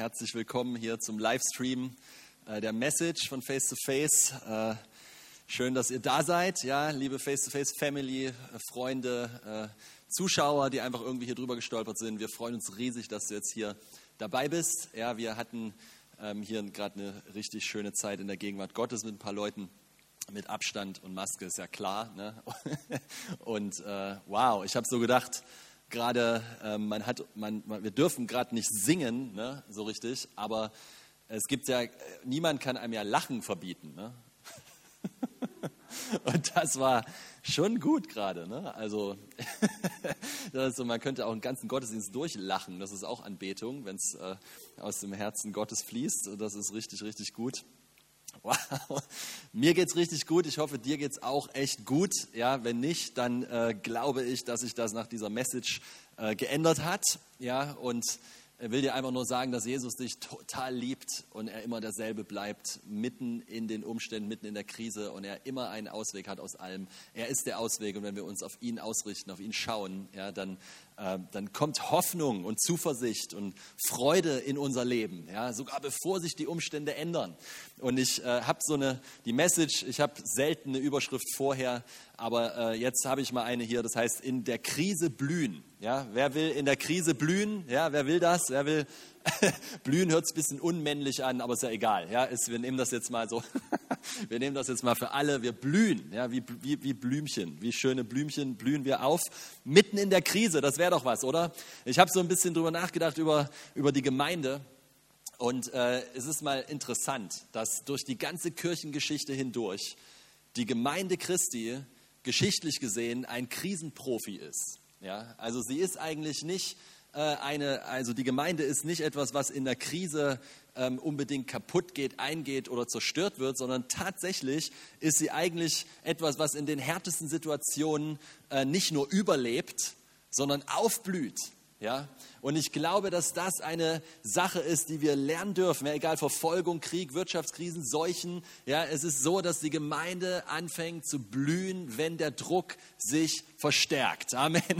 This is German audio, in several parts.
herzlich willkommen hier zum Livestream äh, der Message von Face to Face. Äh, schön, dass ihr da seid, ja, liebe Face to Face Family, äh, Freunde, Zuschauer, die einfach irgendwie hier drüber gestolpert sind. Wir freuen uns riesig, dass du jetzt hier dabei bist. Ja, wir hatten ähm, hier gerade eine richtig schöne Zeit in der Gegenwart Gottes mit ein paar Leuten mit Abstand und Maske ist ja klar. Ne? Und wow, ich habe so gedacht, gerade, äh, man hat, man, man, wir dürfen gerade nicht singen, ne, so richtig, aber es gibt ja, niemand kann einem ja Lachen verbieten. Ne? Und das war schon gut gerade. Ne? Also, so, man könnte auch einen ganzen Gottesdienst durchlachen. Das ist auch Anbetung, wenn es äh, aus dem Herzen Gottes fließt. Das ist richtig, richtig gut. Wow, mir geht's richtig gut. Ich hoffe, dir geht's auch echt gut. Ja, wenn nicht, dann äh, glaube ich, dass sich das nach dieser Message äh, geändert hat. Ja, und will dir einfach nur sagen, dass Jesus dich total liebt und er immer derselbe bleibt, mitten in den Umständen, mitten in der Krise und er immer einen Ausweg hat aus allem. Er ist der Ausweg und wenn wir uns auf ihn ausrichten, auf ihn schauen, ja, dann, dann kommt Hoffnung und Zuversicht und Freude in unser Leben, ja, sogar bevor sich die Umstände ändern. Und ich äh, habe so eine, die Message, ich habe selten eine Überschrift vorher, aber äh, jetzt habe ich mal eine hier, das heißt, in der Krise blühen. Ja, wer will in der Krise blühen? Ja, wer will das? Wer will blühen? Hört es ein bisschen unmännlich an, aber ist ja egal. Ja, ist, wir nehmen das jetzt mal so. wir nehmen das jetzt mal für alle. Wir blühen, ja, wie, wie, wie Blümchen, wie schöne Blümchen blühen wir auf mitten in der Krise. Das wäre doch was, oder? Ich habe so ein bisschen drüber nachgedacht über über die Gemeinde. Und äh, es ist mal interessant, dass durch die ganze Kirchengeschichte hindurch die Gemeinde Christi geschichtlich gesehen ein Krisenprofi ist. Ja, also sie ist eigentlich nicht eine, also die Gemeinde ist nicht etwas, was in der Krise ähm, unbedingt kaputt geht, eingeht oder zerstört wird, sondern tatsächlich ist sie eigentlich etwas, was in den härtesten Situationen äh, nicht nur überlebt, sondern aufblüht. Ja? Und ich glaube, dass das eine Sache ist, die wir lernen dürfen. Ja, egal Verfolgung, Krieg, Wirtschaftskrisen, Seuchen. Ja, es ist so, dass die Gemeinde anfängt zu blühen, wenn der Druck sich verstärkt. Amen.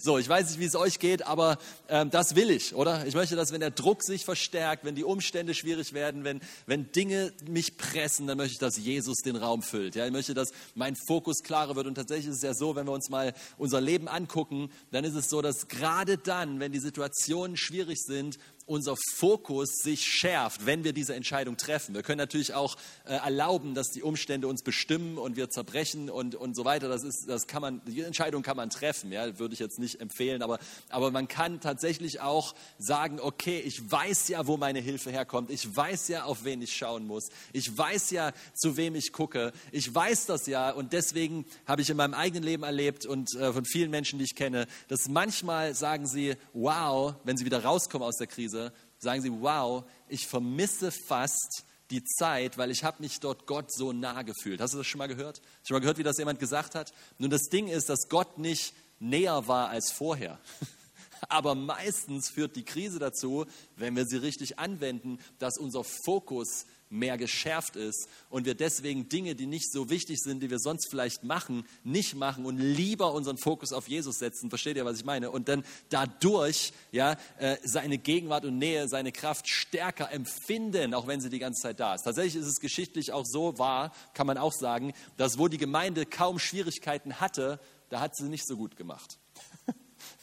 So, ich weiß nicht, wie es euch geht, aber ähm, das will ich, oder? Ich möchte, dass wenn der Druck sich verstärkt, wenn die Umstände schwierig werden, wenn, wenn Dinge mich pressen, dann möchte ich, dass Jesus den Raum füllt. Ja, ich möchte, dass mein Fokus klarer wird. Und tatsächlich ist es ja so, wenn wir uns mal unser Leben angucken, dann ist es so, dass gerade dann, wenn die Situationen schwierig sind, unser Fokus sich schärft, wenn wir diese Entscheidung treffen. Wir können natürlich auch äh, erlauben, dass die Umstände uns bestimmen und wir zerbrechen und, und so weiter. Das ist, das kann man, die Entscheidung kann man treffen, ja, würde ich jetzt nicht empfehlen, aber, aber man kann tatsächlich auch sagen, okay, ich weiß ja, wo meine Hilfe herkommt. Ich weiß ja, auf wen ich schauen muss. Ich weiß ja, zu wem ich gucke. Ich weiß das ja und deswegen habe ich in meinem eigenen Leben erlebt und äh, von vielen Menschen, die ich kenne, dass manchmal sagen sie, wow, wenn sie wieder rauskommen aus der Krise, Krise, sagen sie, wow, ich vermisse fast die Zeit, weil ich habe mich dort Gott so nah gefühlt. Hast du das schon mal gehört? Schon mal gehört, wie das jemand gesagt hat? Nun, das Ding ist, dass Gott nicht näher war als vorher. Aber meistens führt die Krise dazu, wenn wir sie richtig anwenden, dass unser Fokus mehr geschärft ist und wir deswegen Dinge, die nicht so wichtig sind, die wir sonst vielleicht machen, nicht machen und lieber unseren Fokus auf Jesus setzen. Versteht ihr, was ich meine? Und dann dadurch ja, äh, seine Gegenwart und Nähe, seine Kraft stärker empfinden, auch wenn sie die ganze Zeit da ist. Tatsächlich ist es geschichtlich auch so wahr, kann man auch sagen, dass wo die Gemeinde kaum Schwierigkeiten hatte, da hat sie nicht so gut gemacht.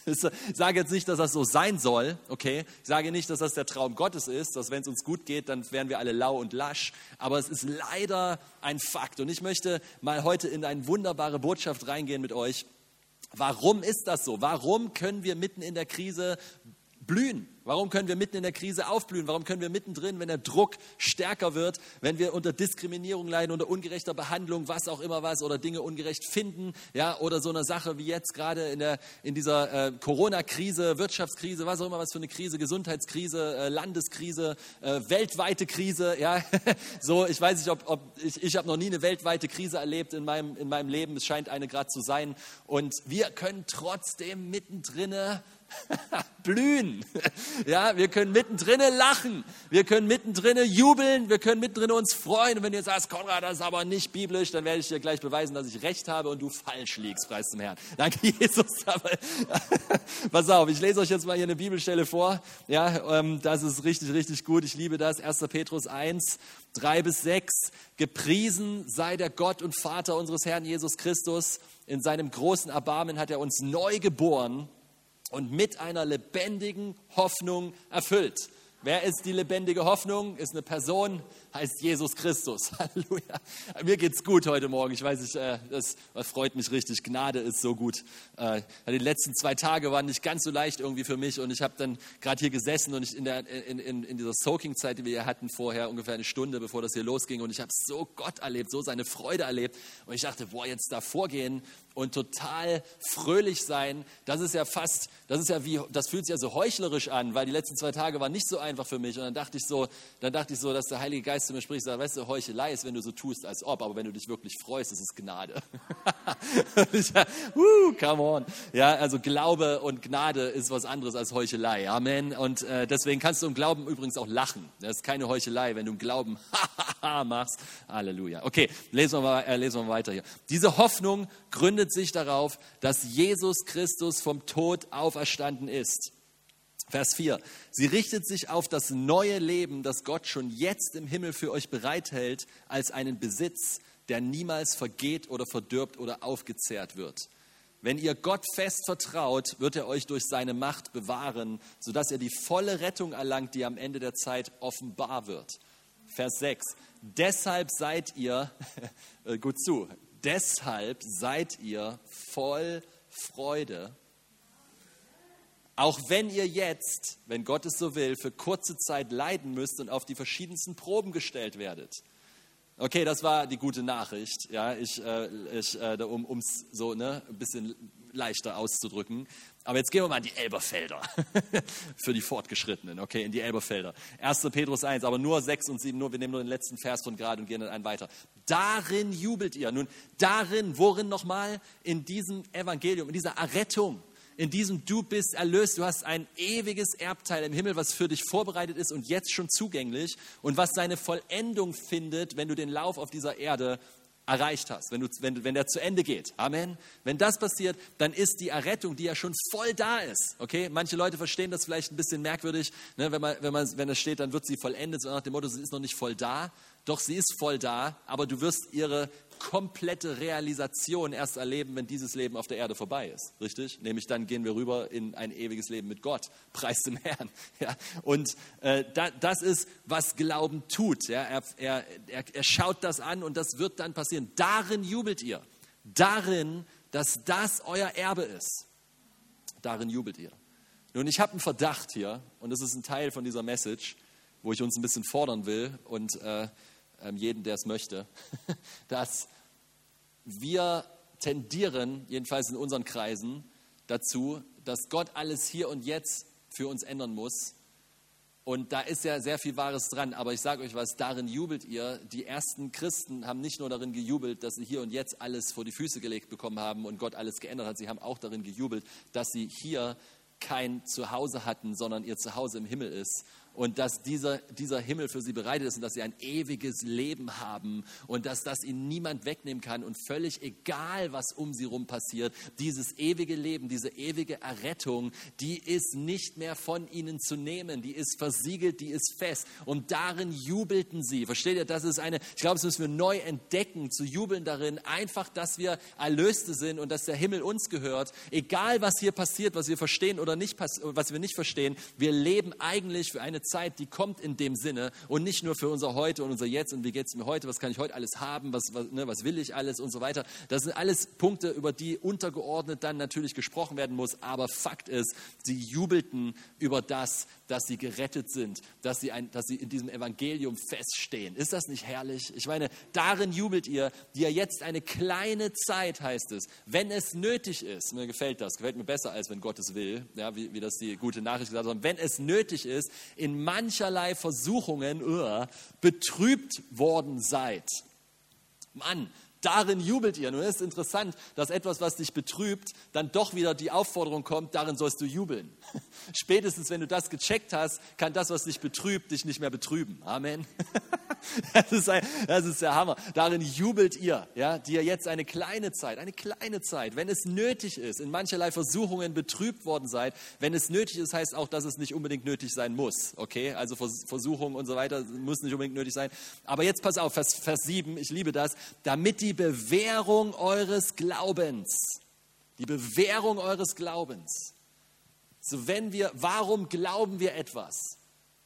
Ich sage jetzt nicht, dass das so sein soll, okay? Ich sage nicht, dass das der Traum Gottes ist, dass wenn es uns gut geht, dann wären wir alle lau und lasch. Aber es ist leider ein Fakt. Und ich möchte mal heute in eine wunderbare Botschaft reingehen mit euch. Warum ist das so? Warum können wir mitten in der Krise blühen? Warum können wir mitten in der Krise aufblühen? Warum können wir mittendrin, wenn der Druck stärker wird, wenn wir unter Diskriminierung leiden, unter ungerechter Behandlung, was auch immer was, oder Dinge ungerecht finden, ja, oder so eine Sache wie jetzt gerade in, der, in dieser äh, Corona-Krise, Wirtschaftskrise, was auch immer was für eine Krise, Gesundheitskrise, äh, Landeskrise, äh, weltweite Krise, ja, so, ich weiß nicht, ob, ob ich, ich habe noch nie eine weltweite Krise erlebt in meinem, in meinem Leben, es scheint eine gerade zu sein, und wir können trotzdem mittendrin blühen. Ja, wir können mittendrin lachen, wir können mittendrin jubeln, wir können mittendrin uns freuen. Und wenn du jetzt sagst, Konrad, das ist aber nicht biblisch, dann werde ich dir gleich beweisen, dass ich recht habe und du falsch liegst, preis zum Herrn. Danke, Jesus. Aber, pass auf, ich lese euch jetzt mal hier eine Bibelstelle vor. Ja, ähm, das ist richtig, richtig gut. Ich liebe das. 1. Petrus 1, 3 bis 6. Gepriesen sei der Gott und Vater unseres Herrn Jesus Christus. In seinem großen Erbarmen hat er uns neu geboren und mit einer lebendigen Hoffnung erfüllt. Wer ist die lebendige Hoffnung? Ist eine Person, heißt Jesus Christus. Halleluja. Mir geht's gut heute Morgen. Ich weiß nicht, äh, das freut mich richtig. Gnade ist so gut. Äh, die letzten zwei Tage waren nicht ganz so leicht irgendwie für mich und ich habe dann gerade hier gesessen und ich in, der, in, in, in dieser Soaking-Zeit, die wir hier hatten vorher, ungefähr eine Stunde, bevor das hier losging und ich habe so Gott erlebt, so seine Freude erlebt und ich dachte, boah, jetzt da vorgehen und total fröhlich sein, das ist ja fast, das ist ja wie, das fühlt sich ja so heuchlerisch an, weil die letzten zwei Tage waren nicht so einfach für mich und dann dachte ich so, dann dachte ich so, dass der Heilige Geist zu mir spricht, sagt, weißt du, Heuchelei ist, wenn du so tust, als ob, aber wenn du dich wirklich freust, ist es Gnade. ich, uh, come on. Ja, also Glaube und Gnade ist was anderes als Heuchelei. Amen. Und äh, deswegen kannst du im Glauben übrigens auch lachen. Das ist keine Heuchelei, wenn du im Glauben machst. Halleluja. Okay, lesen wir, äh, lesen wir mal weiter hier. Diese Hoffnung gründet sich darauf, dass Jesus Christus vom Tod auferstanden ist. Vers 4. Sie richtet sich auf das neue Leben, das Gott schon jetzt im Himmel für euch bereithält, als einen Besitz, der niemals vergeht oder verdirbt oder aufgezehrt wird. Wenn ihr Gott fest vertraut, wird er euch durch seine Macht bewahren, sodass ihr die volle Rettung erlangt, die am Ende der Zeit offenbar wird. Vers 6. Deshalb seid ihr, äh, gut zu, deshalb seid ihr voll Freude auch wenn ihr jetzt, wenn Gott es so will, für kurze Zeit leiden müsst und auf die verschiedensten Proben gestellt werdet. Okay, das war die gute Nachricht, ja, ich, äh, ich, äh, um es so ne, ein bisschen leichter auszudrücken. Aber jetzt gehen wir mal in die Elberfelder für die Fortgeschrittenen, okay, in die Elberfelder. 1. Petrus 1, aber nur 6 und 7, nur, wir nehmen nur den letzten Vers von gerade und gehen dann einen weiter. Darin jubelt ihr. Nun, darin, worin nochmal? In diesem Evangelium, in dieser Errettung in diesem Du bist erlöst. Du hast ein ewiges Erbteil im Himmel, was für dich vorbereitet ist und jetzt schon zugänglich und was seine Vollendung findet, wenn du den Lauf auf dieser Erde erreicht hast, wenn, du, wenn, wenn der zu Ende geht. Amen. Wenn das passiert, dann ist die Errettung, die ja schon voll da ist. Okay? Manche Leute verstehen das vielleicht ein bisschen merkwürdig, ne? wenn, man, wenn, man, wenn es steht, dann wird sie vollendet, so nach dem Motto, sie ist noch nicht voll da. Doch sie ist voll da, aber du wirst ihre komplette Realisation erst erleben, wenn dieses Leben auf der Erde vorbei ist. Richtig? Nämlich dann gehen wir rüber in ein ewiges Leben mit Gott. Preis dem Herrn. Ja? Und äh, da, das ist, was Glauben tut. Ja? Er, er, er, er schaut das an und das wird dann passieren. Darin jubelt ihr. Darin, dass das euer Erbe ist. Darin jubelt ihr. Nun, ich habe einen Verdacht hier, und das ist ein Teil von dieser Message, wo ich uns ein bisschen fordern will und äh, jeden, der es möchte, dass wir tendieren, jedenfalls in unseren Kreisen, dazu, dass Gott alles hier und jetzt für uns ändern muss. Und da ist ja sehr viel Wahres dran, aber ich sage euch was, darin jubelt ihr. Die ersten Christen haben nicht nur darin gejubelt, dass sie hier und jetzt alles vor die Füße gelegt bekommen haben und Gott alles geändert hat, sie haben auch darin gejubelt, dass sie hier kein Zuhause hatten, sondern ihr Zuhause im Himmel ist und dass dieser, dieser Himmel für sie bereitet ist und dass sie ein ewiges Leben haben und dass das ihnen niemand wegnehmen kann und völlig egal, was um sie herum passiert, dieses ewige Leben, diese ewige Errettung, die ist nicht mehr von ihnen zu nehmen, die ist versiegelt, die ist fest. Und darin jubelten sie. Versteht ihr, das ist eine, ich glaube, das müssen wir neu entdecken, zu jubeln darin, einfach, dass wir Erlöste sind und dass der Himmel uns gehört, egal was hier passiert, was wir verstehen oder nicht, was wir nicht verstehen, wir leben eigentlich für eine Zeit, die kommt in dem Sinne und nicht nur für unser Heute und unser Jetzt und wie geht es mir heute, was kann ich heute alles haben, was, was, ne, was will ich alles und so weiter. Das sind alles Punkte, über die untergeordnet dann natürlich gesprochen werden muss, aber Fakt ist, sie jubelten über das, dass sie gerettet sind, dass sie, ein, dass sie in diesem Evangelium feststehen. Ist das nicht herrlich? Ich meine, darin jubelt ihr, die ja jetzt eine kleine Zeit, heißt es, wenn es nötig ist. Mir gefällt das, gefällt mir besser, als wenn Gott es will, ja, wie, wie das die gute Nachricht gesagt hat, wenn es nötig ist, in mancherlei Versuchungen uh, betrübt worden seid. Mann, Darin jubelt ihr. Nun ist es interessant, dass etwas, was dich betrübt, dann doch wieder die Aufforderung kommt, darin sollst du jubeln. Spätestens, wenn du das gecheckt hast, kann das, was dich betrübt, dich nicht mehr betrüben. Amen. Das ist, ein, das ist der Hammer. Darin jubelt ihr, ja, die ihr jetzt eine kleine Zeit, eine kleine Zeit, wenn es nötig ist, in mancherlei Versuchungen betrübt worden seid. Wenn es nötig ist, heißt auch, dass es nicht unbedingt nötig sein muss. Okay, also Versuchungen und so weiter muss nicht unbedingt nötig sein. Aber jetzt pass auf, Vers, Vers 7, ich liebe das, damit die Bewährung eures Glaubens, die Bewährung eures Glaubens, so wenn wir, warum glauben wir etwas?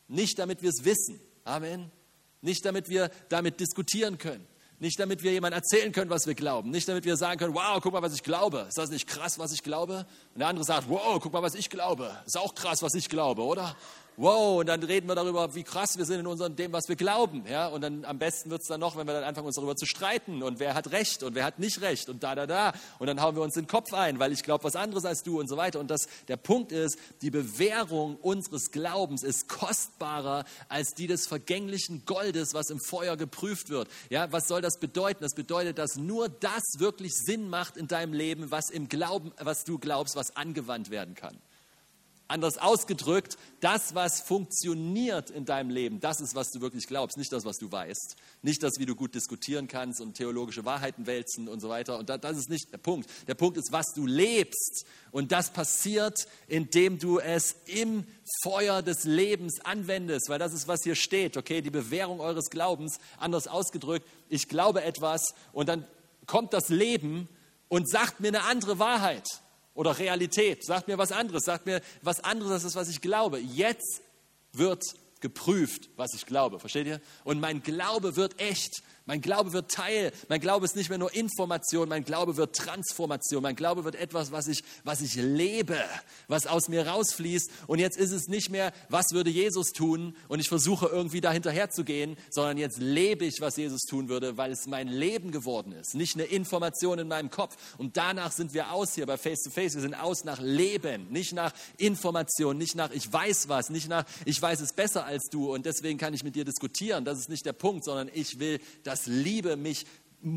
Nicht damit wir es wissen. Amen. Nicht damit wir damit diskutieren können. Nicht damit wir jemand erzählen können, was wir glauben. Nicht damit wir sagen können, wow, guck mal, was ich glaube. Ist das nicht krass, was ich glaube? Und der andere sagt, wow, guck mal, was ich glaube. Ist auch krass, was ich glaube, oder? Wow, und dann reden wir darüber, wie krass wir sind in unserem, dem, was wir glauben. Ja? Und dann am besten wird es dann noch, wenn wir dann anfangen, uns darüber zu streiten und wer hat Recht und wer hat nicht Recht und da, da, da. Und dann hauen wir uns den Kopf ein, weil ich glaube was anderes als du und so weiter. Und das, der Punkt ist, die Bewährung unseres Glaubens ist kostbarer als die des vergänglichen Goldes, was im Feuer geprüft wird. Ja, was soll das bedeuten? Das bedeutet, dass nur das wirklich Sinn macht in deinem Leben, was im Glauben, was du glaubst, was angewandt werden kann. Anders ausgedrückt, das, was funktioniert in deinem Leben, das ist, was du wirklich glaubst, nicht das, was du weißt. Nicht das, wie du gut diskutieren kannst und theologische Wahrheiten wälzen und so weiter. Und das ist nicht der Punkt. Der Punkt ist, was du lebst. Und das passiert, indem du es im Feuer des Lebens anwendest, weil das ist, was hier steht, okay? Die Bewährung eures Glaubens, anders ausgedrückt, ich glaube etwas und dann kommt das Leben und sagt mir eine andere Wahrheit oder Realität. Sagt mir was anderes, sagt mir was anderes als das, was ich glaube. Jetzt wird geprüft, was ich glaube. Versteht ihr? Und mein Glaube wird echt. Mein Glaube wird Teil. Mein Glaube ist nicht mehr nur Information, mein Glaube wird Transformation. Mein Glaube wird etwas, was ich, was ich lebe, was aus mir rausfließt. Und jetzt ist es nicht mehr, was würde Jesus tun? Und ich versuche irgendwie dahinterher zu gehen, sondern jetzt lebe ich, was Jesus tun würde, weil es mein Leben geworden ist. Nicht eine Information in meinem Kopf. Und danach sind wir aus hier bei Face to Face. Wir sind aus nach Leben, nicht nach Information, nicht nach ich weiß was, nicht nach ich weiß es besser als du und deswegen kann ich mit dir diskutieren. Das ist nicht der Punkt, sondern ich will, dass dass Liebe mich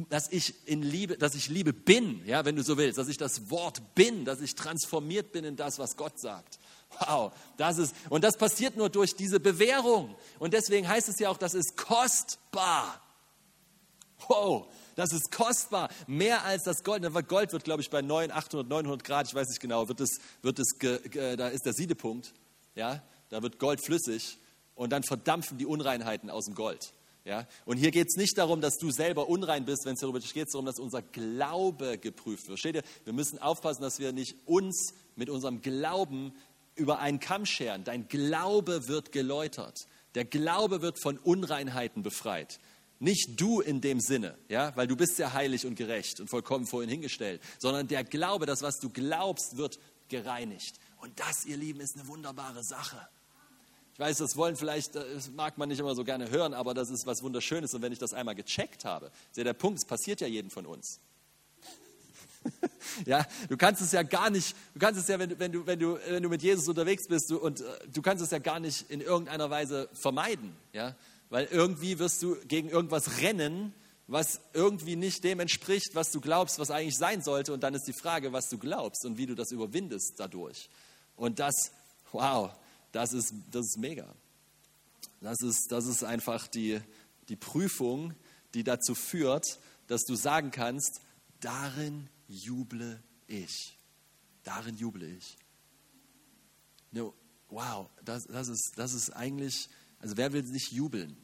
dass ich in Liebe, dass ich Liebe bin, ja, wenn du so willst, dass ich das Wort bin, dass ich transformiert bin in das, was Gott sagt. Wow, das ist und das passiert nur durch diese Bewährung und deswegen heißt es ja auch, das ist kostbar. Wow, das ist kostbar, mehr als das Gold. Gold wird, glaube ich, bei 900, 800, 900 Grad, ich weiß nicht genau, wird es, wird es, da ist der Siedepunkt, ja, da wird Gold flüssig und dann verdampfen die Unreinheiten aus dem Gold. Ja? Und hier geht es nicht darum, dass du selber unrein bist, wenn es darüber geht, es darum, dass unser Glaube geprüft wird. Versteht ihr? Wir müssen aufpassen, dass wir nicht uns mit unserem Glauben über einen Kamm scheren. Dein Glaube wird geläutert. Der Glaube wird von Unreinheiten befreit. Nicht du in dem Sinne, ja, weil du bist ja heilig und gerecht und vollkommen vorhin hingestellt, sondern der Glaube, das, was du glaubst, wird gereinigt. Und das, ihr Lieben, ist eine wunderbare Sache. Weiß, das wollen vielleicht, das mag man nicht immer so gerne hören, aber das ist was Wunderschönes. Und wenn ich das einmal gecheckt habe, ist ja der Punkt, es passiert ja jedem von uns. ja, du kannst es ja gar nicht, du kannst es ja, wenn, wenn, du, wenn, du, wenn du mit Jesus unterwegs bist du, und äh, du kannst es ja gar nicht in irgendeiner Weise vermeiden. Ja? Weil irgendwie wirst du gegen irgendwas rennen, was irgendwie nicht dem entspricht, was du glaubst, was eigentlich sein sollte. Und dann ist die Frage, was du glaubst und wie du das überwindest dadurch. Und das, wow, das ist, das ist mega. Das ist, das ist einfach die, die Prüfung, die dazu führt, dass du sagen kannst, darin juble ich. Darin juble ich. No, wow, das, das, ist, das ist eigentlich, also wer will nicht jubeln?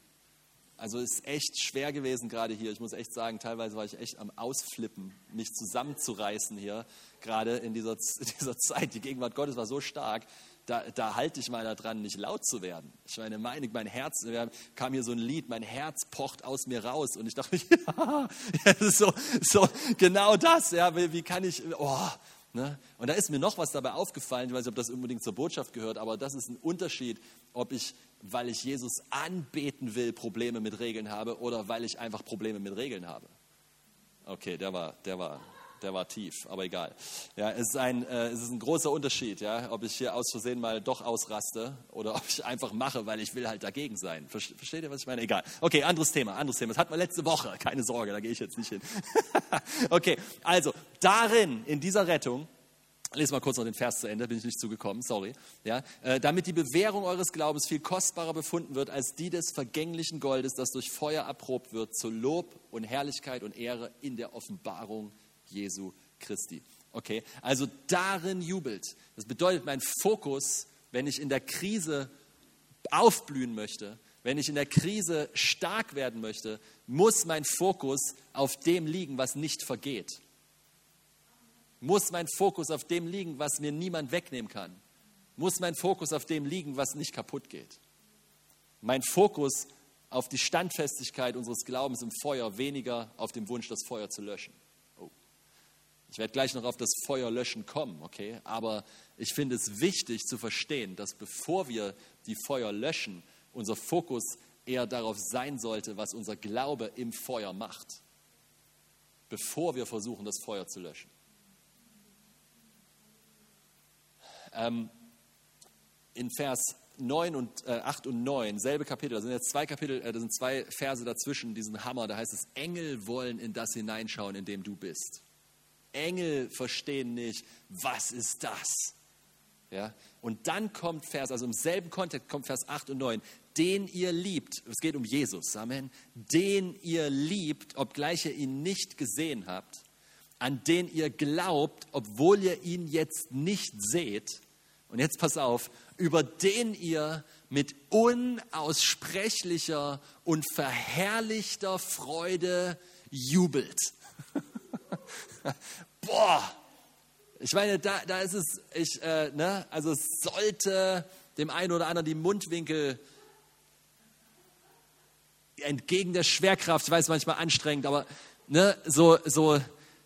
Also es ist echt schwer gewesen gerade hier. Ich muss echt sagen, teilweise war ich echt am Ausflippen, mich zusammenzureißen hier, gerade in dieser, in dieser Zeit. Die Gegenwart Gottes war so stark, da, da halte ich mal daran, nicht laut zu werden. Ich meine, mein, mein Herz, kam hier so ein Lied, mein Herz pocht aus mir raus und ich dachte, ja, das ist so, so genau das, ja, wie, wie kann ich, oh, ne? Und da ist mir noch was dabei aufgefallen, ich weiß nicht, ob das unbedingt zur Botschaft gehört, aber das ist ein Unterschied, ob ich, weil ich Jesus anbeten will, Probleme mit Regeln habe oder weil ich einfach Probleme mit Regeln habe. Okay, der war, der war, der war tief, aber egal. Ja, es ist ein, äh, es ist ein großer Unterschied, ja, ob ich hier aus Versehen mal doch ausraste oder ob ich einfach mache, weil ich will halt dagegen sein. Versteht ihr, was ich meine? Egal. Okay, anderes Thema, anderes Thema. Das hatten wir letzte Woche. Keine Sorge, da gehe ich jetzt nicht hin. okay, also darin, in dieser Rettung, Lese mal kurz noch den Vers zu Ende, bin ich nicht zugekommen, sorry. Ja, äh, damit die Bewährung eures Glaubens viel kostbarer befunden wird als die des vergänglichen Goldes, das durch Feuer erprobt wird, zu Lob und Herrlichkeit und Ehre in der Offenbarung Jesu Christi. Okay, also darin jubelt. Das bedeutet, mein Fokus, wenn ich in der Krise aufblühen möchte, wenn ich in der Krise stark werden möchte, muss mein Fokus auf dem liegen, was nicht vergeht muss mein Fokus auf dem liegen, was mir niemand wegnehmen kann. Muss mein Fokus auf dem liegen, was nicht kaputt geht. Mein Fokus auf die Standfestigkeit unseres Glaubens im Feuer, weniger auf dem Wunsch, das Feuer zu löschen. Ich werde gleich noch auf das Feuer löschen kommen, okay? Aber ich finde es wichtig zu verstehen, dass bevor wir die Feuer löschen, unser Fokus eher darauf sein sollte, was unser Glaube im Feuer macht, bevor wir versuchen, das Feuer zu löschen. Ähm, in Vers 9 und äh, 8 und 9, selbe Kapitel, da sind jetzt zwei Kapitel, äh, da sind zwei Verse dazwischen, diesen Hammer, da heißt es, Engel wollen in das hineinschauen, in dem du bist. Engel verstehen nicht, was ist das? Ja? Und dann kommt Vers, also im selben Kontext kommt Vers 8 und 9, den ihr liebt, es geht um Jesus, Amen, den ihr liebt, obgleich ihr ihn nicht gesehen habt, an den ihr glaubt, obwohl ihr ihn jetzt nicht seht, und jetzt pass auf, über den ihr mit unaussprechlicher und verherrlichter Freude jubelt. Boah, ich meine, da, da ist es, ich, äh, ne, also es sollte dem einen oder anderen die Mundwinkel entgegen der Schwerkraft, ich weiß manchmal anstrengend, aber ne, so, so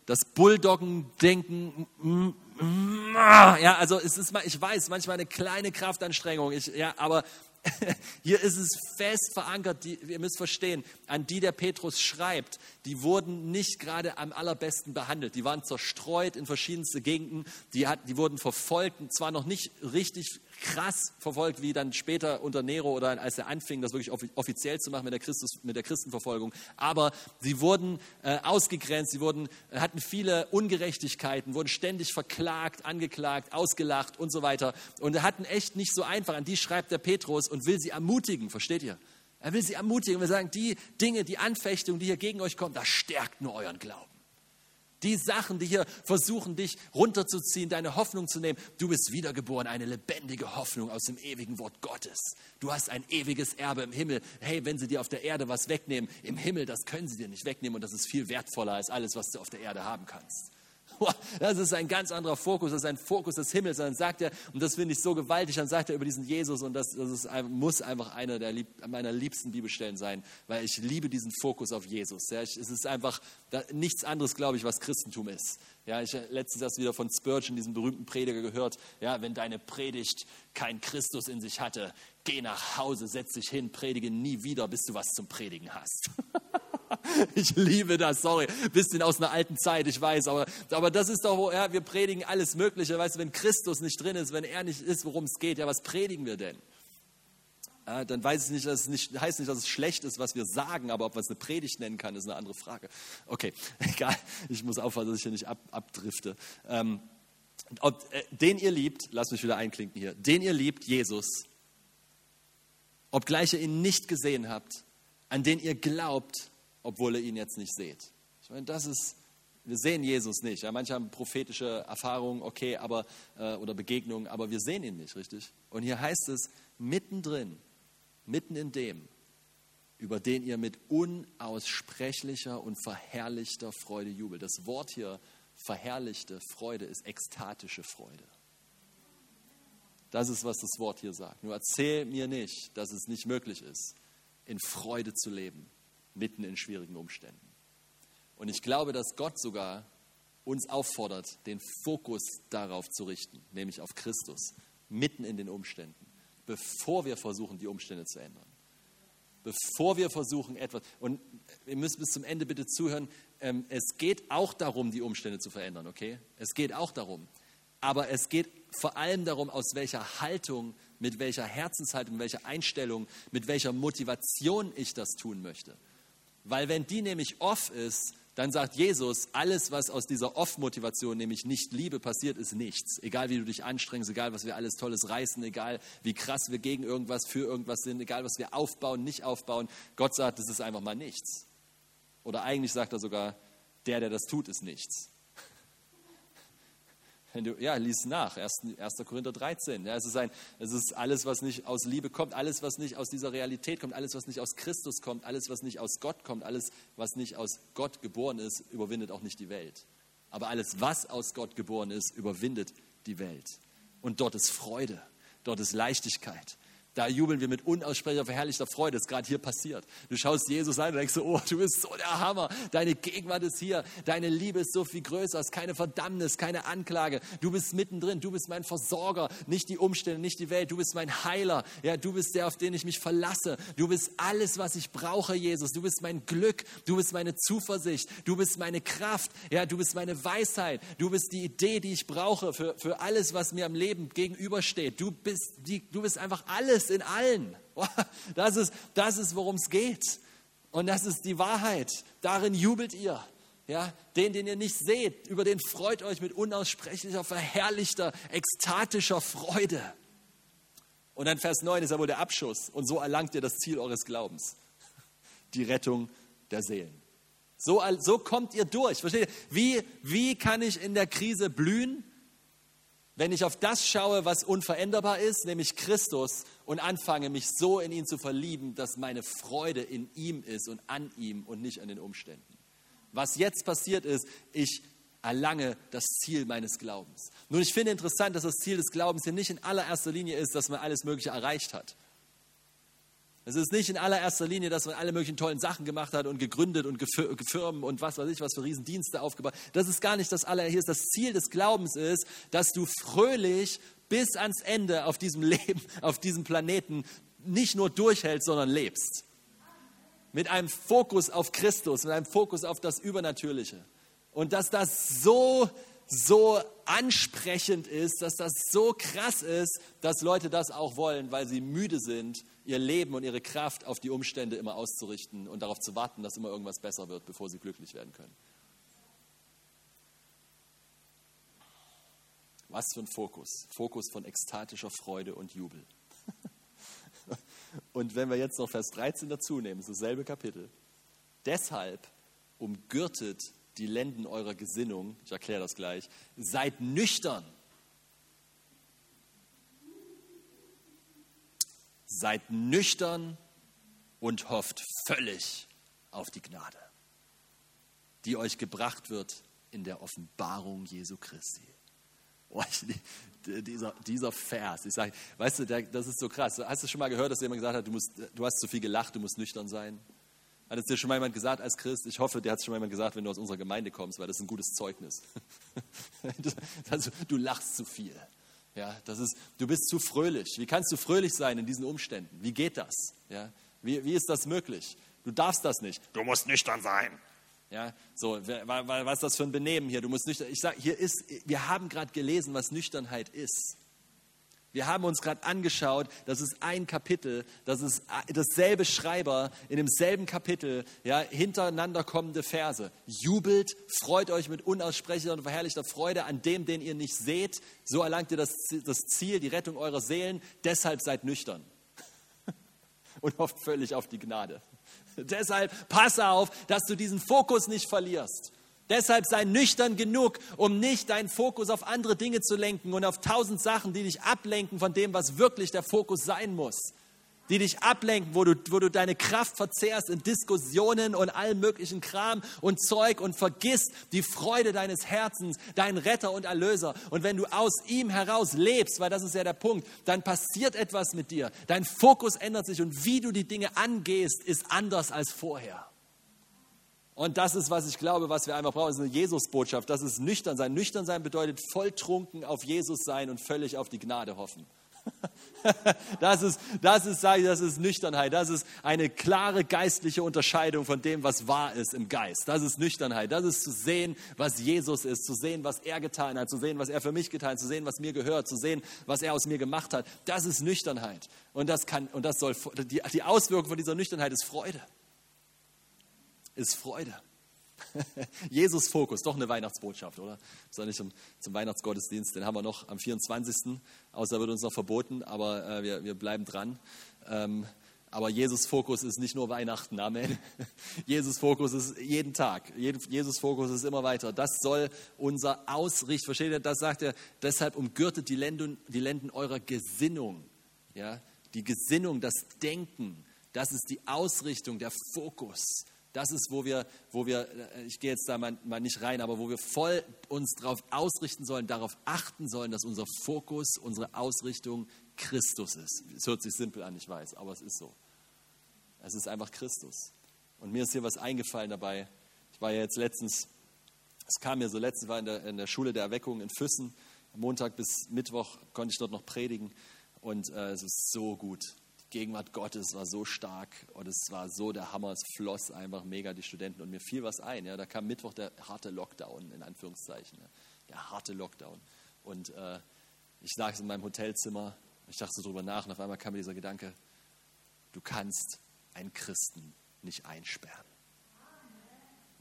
das Bulldoggen-Denken, mm, ja, also es ist, ich weiß, manchmal eine kleine Kraftanstrengung, ich, ja, aber hier ist es fest verankert, die, ihr müsst verstehen, an die der Petrus schreibt, die wurden nicht gerade am allerbesten behandelt. Die waren zerstreut in verschiedenste Gegenden, die, hat, die wurden verfolgt, zwar noch nicht richtig krass verfolgt, wie dann später unter Nero oder als er anfing, das wirklich offiziell zu machen mit der, Christus, mit der Christenverfolgung. Aber sie wurden äh, ausgegrenzt, sie wurden, äh, hatten viele Ungerechtigkeiten, wurden ständig verklagt, angeklagt, ausgelacht und so weiter. Und hatten echt nicht so einfach. An die schreibt der Petrus und will sie ermutigen, versteht ihr? Er will sie ermutigen. Wir sagen, die Dinge, die Anfechtung, die hier gegen euch kommen, das stärkt nur euren Glauben. Die Sachen, die hier versuchen, dich runterzuziehen, deine Hoffnung zu nehmen. Du bist wiedergeboren, eine lebendige Hoffnung aus dem ewigen Wort Gottes. Du hast ein ewiges Erbe im Himmel. Hey, wenn sie dir auf der Erde was wegnehmen, im Himmel, das können sie dir nicht wegnehmen und das ist viel wertvoller als alles, was du auf der Erde haben kannst. Das ist ein ganz anderer Fokus, das ist ein Fokus des Himmels. Und dann sagt er, und das finde ich so gewaltig, dann sagt er über diesen Jesus, und das, das ist, muss einfach einer lieb, meiner liebsten Bibelstellen sein, weil ich liebe diesen Fokus auf Jesus. Ja, ich, es ist einfach da, nichts anderes, glaube ich, was Christentum ist. Ja, ich letztens erst wieder von Spurgeon, diesem berühmten Prediger, gehört. Ja, wenn deine Predigt kein Christus in sich hatte, geh nach Hause, setz dich hin, predige nie wieder, bis du was zum Predigen hast. Ich liebe das, sorry. Bisschen aus einer alten Zeit, ich weiß, aber, aber das ist doch, ja, wir predigen alles Mögliche. Weißt du, wenn Christus nicht drin ist, wenn er nicht ist, worum es geht, ja, was predigen wir denn? Ja, dann weiß ich nicht, dass es nicht, heißt nicht, dass es schlecht ist, was wir sagen, aber ob man es eine Predigt nennen kann, ist eine andere Frage. Okay, egal. Ich muss aufpassen, dass ich hier nicht ab, abdrifte. Ähm, ob, äh, den ihr liebt, lasst mich wieder einklinken hier, den ihr liebt, Jesus, obgleich ihr ihn nicht gesehen habt, an den ihr glaubt, obwohl ihr ihn jetzt nicht seht. Ich meine, das ist, wir sehen Jesus nicht. Ja, manche haben prophetische Erfahrungen, okay, aber, äh, oder Begegnungen, aber wir sehen ihn nicht, richtig? Und hier heißt es, mittendrin, mitten in dem, über den ihr mit unaussprechlicher und verherrlichter Freude jubelt. Das Wort hier, verherrlichte Freude, ist ekstatische Freude. Das ist, was das Wort hier sagt. Nur erzähl mir nicht, dass es nicht möglich ist, in Freude zu leben mitten in schwierigen Umständen. Und ich glaube, dass Gott sogar uns auffordert, den Fokus darauf zu richten, nämlich auf Christus, mitten in den Umständen, bevor wir versuchen, die Umstände zu ändern. bevor wir versuchen etwas, und ihr müsst bis zum Ende bitte zuhören, ähm, es geht auch darum, die Umstände zu verändern, okay? Es geht auch darum. Aber es geht vor allem darum, aus welcher Haltung, mit welcher Herzenshaltung, mit welcher Einstellung, mit welcher Motivation ich das tun möchte. Weil wenn die nämlich off ist, dann sagt Jesus, alles, was aus dieser Off-Motivation, nämlich nicht Liebe, passiert, ist nichts. Egal wie du dich anstrengst, egal was wir alles Tolles reißen, egal wie krass wir gegen irgendwas, für irgendwas sind, egal was wir aufbauen, nicht aufbauen. Gott sagt, das ist einfach mal nichts. Oder eigentlich sagt er sogar, der, der das tut, ist nichts. Wenn du, ja, lies nach, 1. 1. Korinther 13. Ja, es, ist ein, es ist alles, was nicht aus Liebe kommt, alles, was nicht aus dieser Realität kommt, alles, was nicht aus Christus kommt, alles, was nicht aus Gott kommt, alles, was nicht aus Gott geboren ist, überwindet auch nicht die Welt. Aber alles, was aus Gott geboren ist, überwindet die Welt. Und dort ist Freude, dort ist Leichtigkeit, da jubeln wir mit unaussprechlicher, verherrlichter Freude. Das ist gerade hier passiert. Du schaust Jesus an und denkst so, oh, du bist so der Hammer. Deine Gegenwart ist hier. Deine Liebe ist so viel größer. Es ist keine Verdammnis, keine Anklage. Du bist mittendrin. Du bist mein Versorger. Nicht die Umstände, nicht die Welt. Du bist mein Heiler. Ja, du bist der, auf den ich mich verlasse. Du bist alles, was ich brauche, Jesus. Du bist mein Glück. Du bist meine Zuversicht. Du bist meine Kraft. Ja, du bist meine Weisheit. Du bist die Idee, die ich brauche für, für alles, was mir am Leben gegenübersteht. Du bist, die, du bist einfach alles bist in allen. Das ist, das ist worum es geht. Und das ist die Wahrheit. Darin jubelt ihr. Ja, den, den ihr nicht seht, über den freut euch mit unaussprechlicher, verherrlichter, ekstatischer Freude. Und dann Vers 9 ist ja wohl der Abschuss. Und so erlangt ihr das Ziel eures Glaubens. Die Rettung der Seelen. So, so kommt ihr durch. Versteht ihr? Wie, wie kann ich in der Krise blühen? Wenn ich auf das schaue, was unveränderbar ist, nämlich Christus, und anfange, mich so in ihn zu verlieben, dass meine Freude in ihm ist und an ihm und nicht an den Umständen. Was jetzt passiert ist, ich erlange das Ziel meines Glaubens. Nun, ich finde interessant, dass das Ziel des Glaubens hier nicht in allererster Linie ist, dass man alles Mögliche erreicht hat. Es ist nicht in allererster Linie, dass man alle möglichen tollen Sachen gemacht hat und gegründet und Firmen und was weiß ich, was für Riesendienste aufgebaut. Das ist gar nicht das aller. Hier ist das Ziel des Glaubens ist, dass du fröhlich bis ans Ende auf diesem Leben, auf diesem Planeten nicht nur durchhältst, sondern lebst. Mit einem Fokus auf Christus, mit einem Fokus auf das Übernatürliche. Und dass das so, so ansprechend ist, dass das so krass ist, dass Leute das auch wollen, weil sie müde sind ihr Leben und ihre Kraft auf die Umstände immer auszurichten und darauf zu warten, dass immer irgendwas besser wird, bevor sie glücklich werden können. Was für ein Fokus. Fokus von ekstatischer Freude und Jubel. Und wenn wir jetzt noch Vers 13 dazu nehmen, dasselbe Kapitel. Deshalb umgürtet die Lenden eurer Gesinnung, ich erkläre das gleich, seid nüchtern Seid nüchtern und hofft völlig auf die Gnade, die euch gebracht wird in der Offenbarung Jesu Christi. Oh, dieser, dieser Vers, ich sage, weißt du, der, das ist so krass. Hast du schon mal gehört, dass jemand gesagt hat, du, musst, du hast zu viel gelacht, du musst nüchtern sein? Hat es dir schon mal jemand gesagt als Christ? Ich hoffe, dir hat es schon mal jemand gesagt, wenn du aus unserer Gemeinde kommst, weil das ist ein gutes Zeugnis. also, du lachst zu viel. Ja, das ist, du bist zu fröhlich. Wie kannst du fröhlich sein in diesen Umständen? Wie geht das? Ja, wie, wie ist das möglich? Du darfst das nicht. Du musst nüchtern sein. Ja, so, was ist das für ein Benehmen hier? Du musst nüchtern. Ich sage, hier ist, wir haben gerade gelesen, was Nüchternheit ist. Wir haben uns gerade angeschaut, das ist ein Kapitel, das ist dasselbe Schreiber in demselben Kapitel, ja, hintereinander kommende Verse. Jubelt, freut euch mit unaussprechlicher und verherrlichter Freude an dem, den ihr nicht seht. So erlangt ihr das, das Ziel, die Rettung eurer Seelen. Deshalb seid nüchtern und hofft völlig auf die Gnade. Deshalb pass auf, dass du diesen Fokus nicht verlierst. Deshalb sei nüchtern genug, um nicht deinen Fokus auf andere Dinge zu lenken und auf tausend Sachen, die dich ablenken von dem, was wirklich der Fokus sein muss. Die dich ablenken, wo du, wo du deine Kraft verzehrst in Diskussionen und allem möglichen Kram und Zeug und vergisst die Freude deines Herzens, deinen Retter und Erlöser. Und wenn du aus ihm heraus lebst, weil das ist ja der Punkt, dann passiert etwas mit dir. Dein Fokus ändert sich und wie du die Dinge angehst, ist anders als vorher. Und das ist, was ich glaube, was wir einfach brauchen, das ist eine Jesus-Botschaft. Das ist nüchtern sein. Nüchtern sein bedeutet volltrunken auf Jesus sein und völlig auf die Gnade hoffen. Das ist, das ist, sage ich, das ist Nüchternheit. Das ist eine klare geistliche Unterscheidung von dem, was wahr ist im Geist. Das ist Nüchternheit. Das ist zu sehen, was Jesus ist, zu sehen, was er getan hat, zu sehen, was er für mich getan hat, zu sehen, was mir gehört, zu sehen, was er aus mir gemacht hat. Das ist Nüchternheit. Und das kann, und das soll, die, die Auswirkung von dieser Nüchternheit ist Freude. Ist Freude. Jesus-Fokus, doch eine Weihnachtsbotschaft, oder? Das ist nicht zum, zum, Weihnachtsgottesdienst, den haben wir noch am 24. Außer wird uns noch verboten, aber äh, wir, wir, bleiben dran. Ähm, aber Jesus-Fokus ist nicht nur Weihnachten, Amen. Jesus-Fokus ist jeden Tag. Jesus-Fokus ist immer weiter. Das soll unser Ausricht, versteht ihr? Das sagt er, deshalb umgürtet die Lenden, die Lenden eurer Gesinnung. Ja? Die Gesinnung, das Denken, das ist die Ausrichtung, der Fokus. Das ist, wo wir, wo wir äh, ich gehe jetzt da mal, mal nicht rein, aber wo wir voll uns darauf ausrichten sollen, darauf achten sollen, dass unser Fokus, unsere Ausrichtung Christus ist. Es hört sich simpel an, ich weiß, aber es ist so. Es ist einfach Christus. Und mir ist hier was eingefallen dabei. Ich war ja jetzt letztens, es kam mir so letztens, war in der, in der Schule der Erweckung in Füssen. Montag bis Mittwoch konnte ich dort noch predigen. Und äh, es ist so gut. Gegenwart Gottes war so stark und es war so der Hammer, es floss einfach mega die Studenten und mir fiel was ein. Ja, da kam Mittwoch der harte Lockdown, in Anführungszeichen. Ja, der harte Lockdown. Und äh, ich lag in meinem Hotelzimmer, ich dachte so drüber nach und auf einmal kam mir dieser Gedanke, du kannst einen Christen nicht einsperren.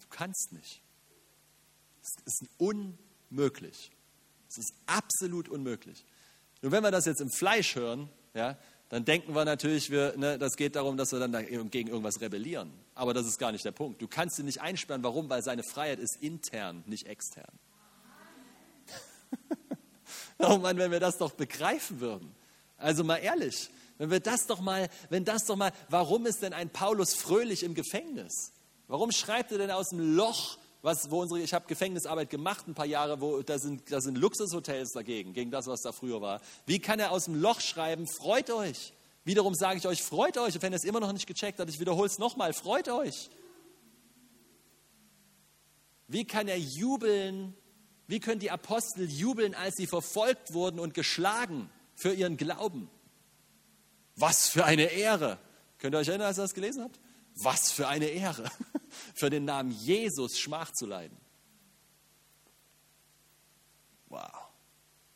Du kannst nicht. Es ist unmöglich. Es ist absolut unmöglich. Nur wenn wir das jetzt im Fleisch hören, ja, dann denken wir natürlich, wir, ne, das geht darum, dass wir dann gegen irgendwas rebellieren. Aber das ist gar nicht der Punkt. Du kannst ihn nicht einsperren. Warum? Weil seine Freiheit ist intern, nicht extern. oh Mann, wenn wir das doch begreifen würden. Also mal ehrlich, wenn wir das doch mal, wenn das doch mal, warum ist denn ein Paulus fröhlich im Gefängnis? Warum schreibt er denn aus dem Loch was, wo unsere, ich habe Gefängnisarbeit gemacht ein paar Jahre, wo da sind, da sind Luxushotels dagegen, gegen das, was da früher war. Wie kann er aus dem Loch schreiben, freut euch? Wiederum sage ich euch, freut euch. Und wenn ihr es immer noch nicht gecheckt habt, ich wiederhole es nochmal, freut euch. Wie kann er jubeln? Wie können die Apostel jubeln, als sie verfolgt wurden und geschlagen für ihren Glauben? Was für eine Ehre. Könnt ihr euch erinnern, als ihr das gelesen habt? Was für eine Ehre, für den Namen Jesus Schmach zu leiden. Wow,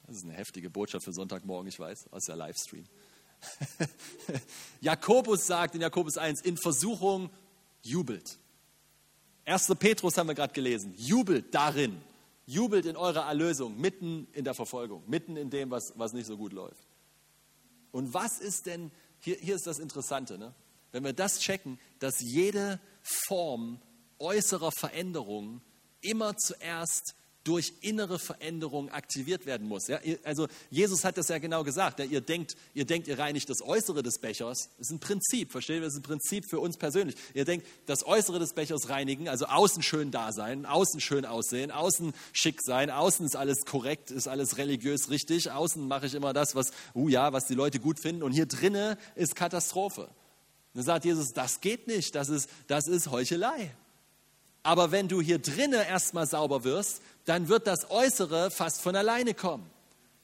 das ist eine heftige Botschaft für Sonntagmorgen, ich weiß, aus der Livestream. Jakobus sagt in Jakobus 1, in Versuchung jubelt. 1. Petrus haben wir gerade gelesen, jubelt darin, jubelt in eurer Erlösung, mitten in der Verfolgung, mitten in dem, was, was nicht so gut läuft. Und was ist denn, hier, hier ist das Interessante, ne? wenn wir das checken, dass jede Form äußerer Veränderung immer zuerst durch innere Veränderung aktiviert werden muss. Ja, also Jesus hat das ja genau gesagt. Ja, ihr, denkt, ihr denkt, ihr reinigt das Äußere des Bechers. Das ist ein Prinzip, versteht ihr? Das ist ein Prinzip für uns persönlich. Ihr denkt, das Äußere des Bechers reinigen, also außen schön da sein, außen schön aussehen, außen schick sein, außen ist alles korrekt, ist alles religiös richtig, außen mache ich immer das, was, uh ja, was die Leute gut finden und hier drinnen ist Katastrophe. Dann sagt Jesus, das geht nicht, das ist, das ist Heuchelei. Aber wenn du hier drinnen erstmal sauber wirst, dann wird das Äußere fast von alleine kommen.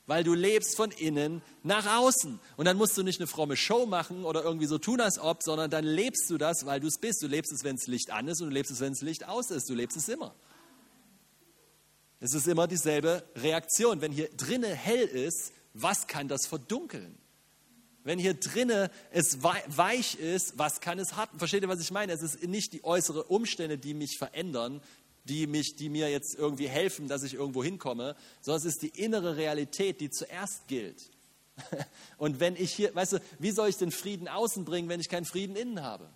Weil du lebst von innen nach außen. Und dann musst du nicht eine fromme Show machen oder irgendwie so tun, als ob, sondern dann lebst du das, weil du es bist. Du lebst es, wenn das Licht an ist und du lebst es, wenn das Licht aus ist. Du lebst es immer. Es ist immer dieselbe Reaktion. Wenn hier drinnen hell ist, was kann das verdunkeln? Wenn hier drinnen es weich ist, was kann es hart? Versteht ihr, was ich meine? Es ist nicht die äußeren Umstände, die mich verändern, die, mich, die mir jetzt irgendwie helfen, dass ich irgendwo hinkomme, sondern es ist die innere Realität, die zuerst gilt. Und wenn ich hier, weißt du, wie soll ich den Frieden außen bringen, wenn ich keinen Frieden innen habe?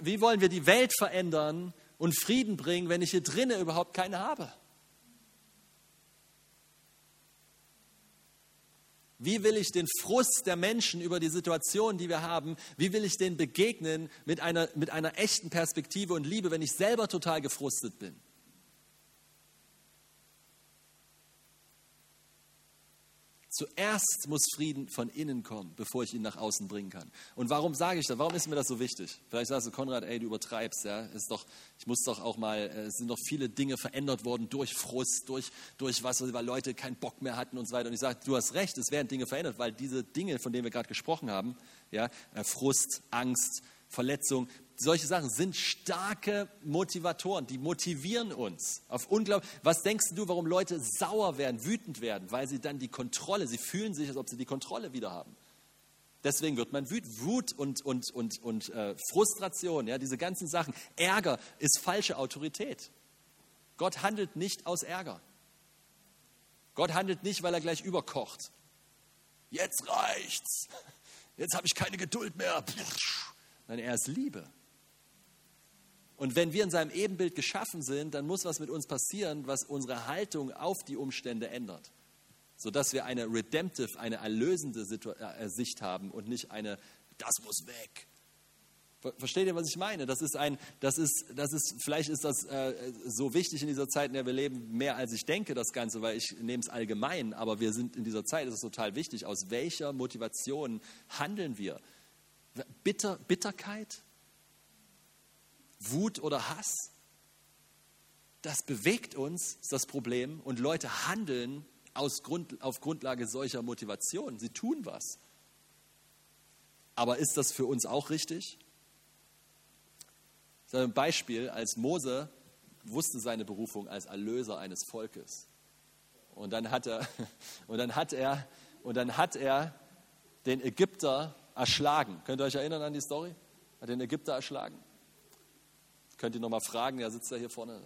Wie wollen wir die Welt verändern und Frieden bringen, wenn ich hier drinnen überhaupt keine habe? Wie will ich den Frust der Menschen über die Situation, die wir haben, wie will ich denen begegnen mit einer, mit einer echten Perspektive und Liebe, wenn ich selber total gefrustet bin? Zuerst muss Frieden von innen kommen, bevor ich ihn nach außen bringen kann. Und warum sage ich das? Warum ist mir das so wichtig? Vielleicht sagst du, Konrad, ey, du übertreibst. Ja? Ist doch, ich muss doch auch mal, äh, es sind doch viele Dinge verändert worden durch Frust, durch, durch was, weil Leute keinen Bock mehr hatten und so weiter. Und ich sage, du hast recht, es werden Dinge verändert, weil diese Dinge, von denen wir gerade gesprochen haben, ja, äh, Frust, Angst, Verletzung, solche Sachen sind starke Motivatoren, die motivieren uns auf unglaublich. Was denkst du, warum Leute sauer werden, wütend werden? Weil sie dann die Kontrolle, sie fühlen sich, als ob sie die Kontrolle wieder haben. Deswegen wird man wütend. Wut und, und, und, und äh, Frustration, ja, diese ganzen Sachen. Ärger ist falsche Autorität. Gott handelt nicht aus Ärger. Gott handelt nicht, weil er gleich überkocht. Jetzt reicht's. Jetzt habe ich keine Geduld mehr. Nein, er ist Liebe. Und wenn wir in seinem Ebenbild geschaffen sind, dann muss was mit uns passieren, was unsere Haltung auf die Umstände ändert. Sodass wir eine redemptive, eine erlösende äh, Sicht haben und nicht eine, das muss weg. Versteht ihr, was ich meine? Das ist ein, das ist, das ist, vielleicht ist das äh, so wichtig in dieser Zeit, in der wir leben, mehr als ich denke, das Ganze, weil ich nehme es allgemein, aber wir sind in dieser Zeit, es ist total wichtig, aus welcher Motivation handeln wir? Bitter, Bitterkeit? Wut oder Hass, das bewegt uns, ist das Problem. Und Leute handeln aus Grund, auf Grundlage solcher Motivation. Sie tun was. Aber ist das für uns auch richtig? Ein Beispiel, als Mose wusste seine Berufung als Erlöser eines Volkes. Und dann hat er, und dann hat er, und dann hat er den Ägypter erschlagen. Könnt ihr euch erinnern an die Story? Hat den Ägypter erschlagen. Könnt ihr nochmal fragen, der sitzt ja hier vorne.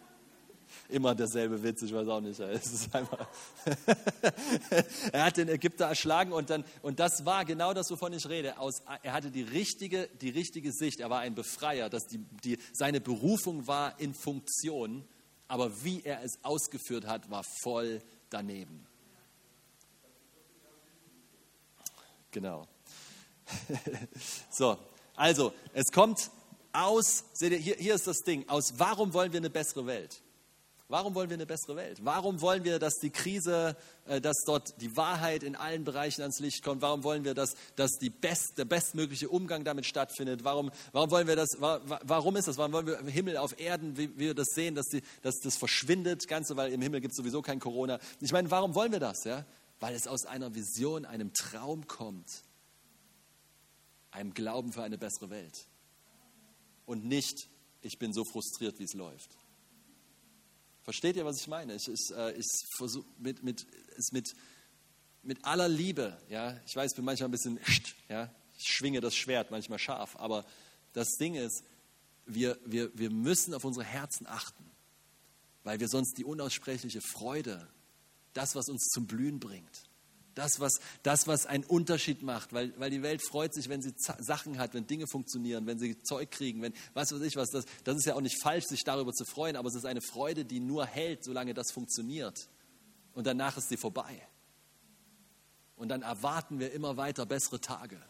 Immer derselbe Witz, ich weiß auch nicht. er hat den Ägypter erschlagen und, dann, und das war genau das, wovon ich rede. Aus, er hatte die richtige, die richtige Sicht, er war ein Befreier, dass die, die, seine Berufung war in Funktion, aber wie er es ausgeführt hat, war voll daneben. Genau. so, also, es kommt aus, seht ihr, hier, hier ist das Ding, aus warum wollen wir eine bessere Welt? Warum wollen wir eine bessere Welt? Warum wollen wir, dass die Krise, äh, dass dort die Wahrheit in allen Bereichen ans Licht kommt? Warum wollen wir, dass, dass best, der bestmögliche Umgang damit stattfindet? Warum, warum wollen wir das? Warum ist das? Warum wollen wir Himmel auf Erden, wie wir das sehen, dass, die, dass das verschwindet, Ganze, weil im Himmel gibt es sowieso kein Corona. Ich meine, warum wollen wir das? Ja? Weil es aus einer Vision, einem Traum kommt, einem Glauben für eine bessere Welt und nicht, ich bin so frustriert, wie es läuft. Versteht ihr, was ich meine? Ich, ich, äh, ich versuche mit, mit, mit, mit aller Liebe, ja, ich weiß, ich bin manchmal ein bisschen, ja, ich schwinge das Schwert manchmal scharf, aber das Ding ist, wir, wir, wir müssen auf unsere Herzen achten, weil wir sonst die unaussprechliche Freude, das, was uns zum Blühen bringt, das, was, das, was einen Unterschied macht, weil, weil die Welt freut sich, wenn sie Sachen hat, wenn Dinge funktionieren, wenn sie Zeug kriegen, wenn was weiß ich was. Das, das ist ja auch nicht falsch, sich darüber zu freuen, aber es ist eine Freude, die nur hält, solange das funktioniert. Und danach ist sie vorbei. Und dann erwarten wir immer weiter bessere Tage.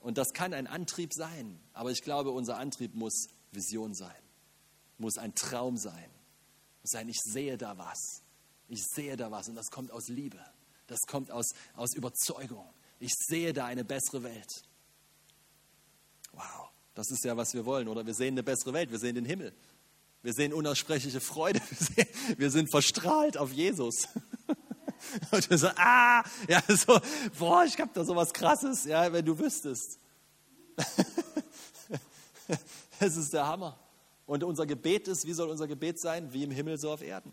Und das kann ein Antrieb sein, aber ich glaube, unser Antrieb muss Vision sein, muss ein Traum sein, muss sein, ich sehe da was, ich sehe da was und das kommt aus Liebe. Das kommt aus, aus Überzeugung. Ich sehe da eine bessere Welt. Wow, das ist ja, was wir wollen, oder? Wir sehen eine bessere Welt, wir sehen den Himmel. Wir sehen unaussprechliche Freude. Wir, sehen, wir sind verstrahlt auf Jesus. Und wir so, ah, ja, so, boah, ich habe da so was Krasses, ja, wenn du wüsstest. Es ist der Hammer. Und unser Gebet ist, wie soll unser Gebet sein? Wie im Himmel, so auf Erden.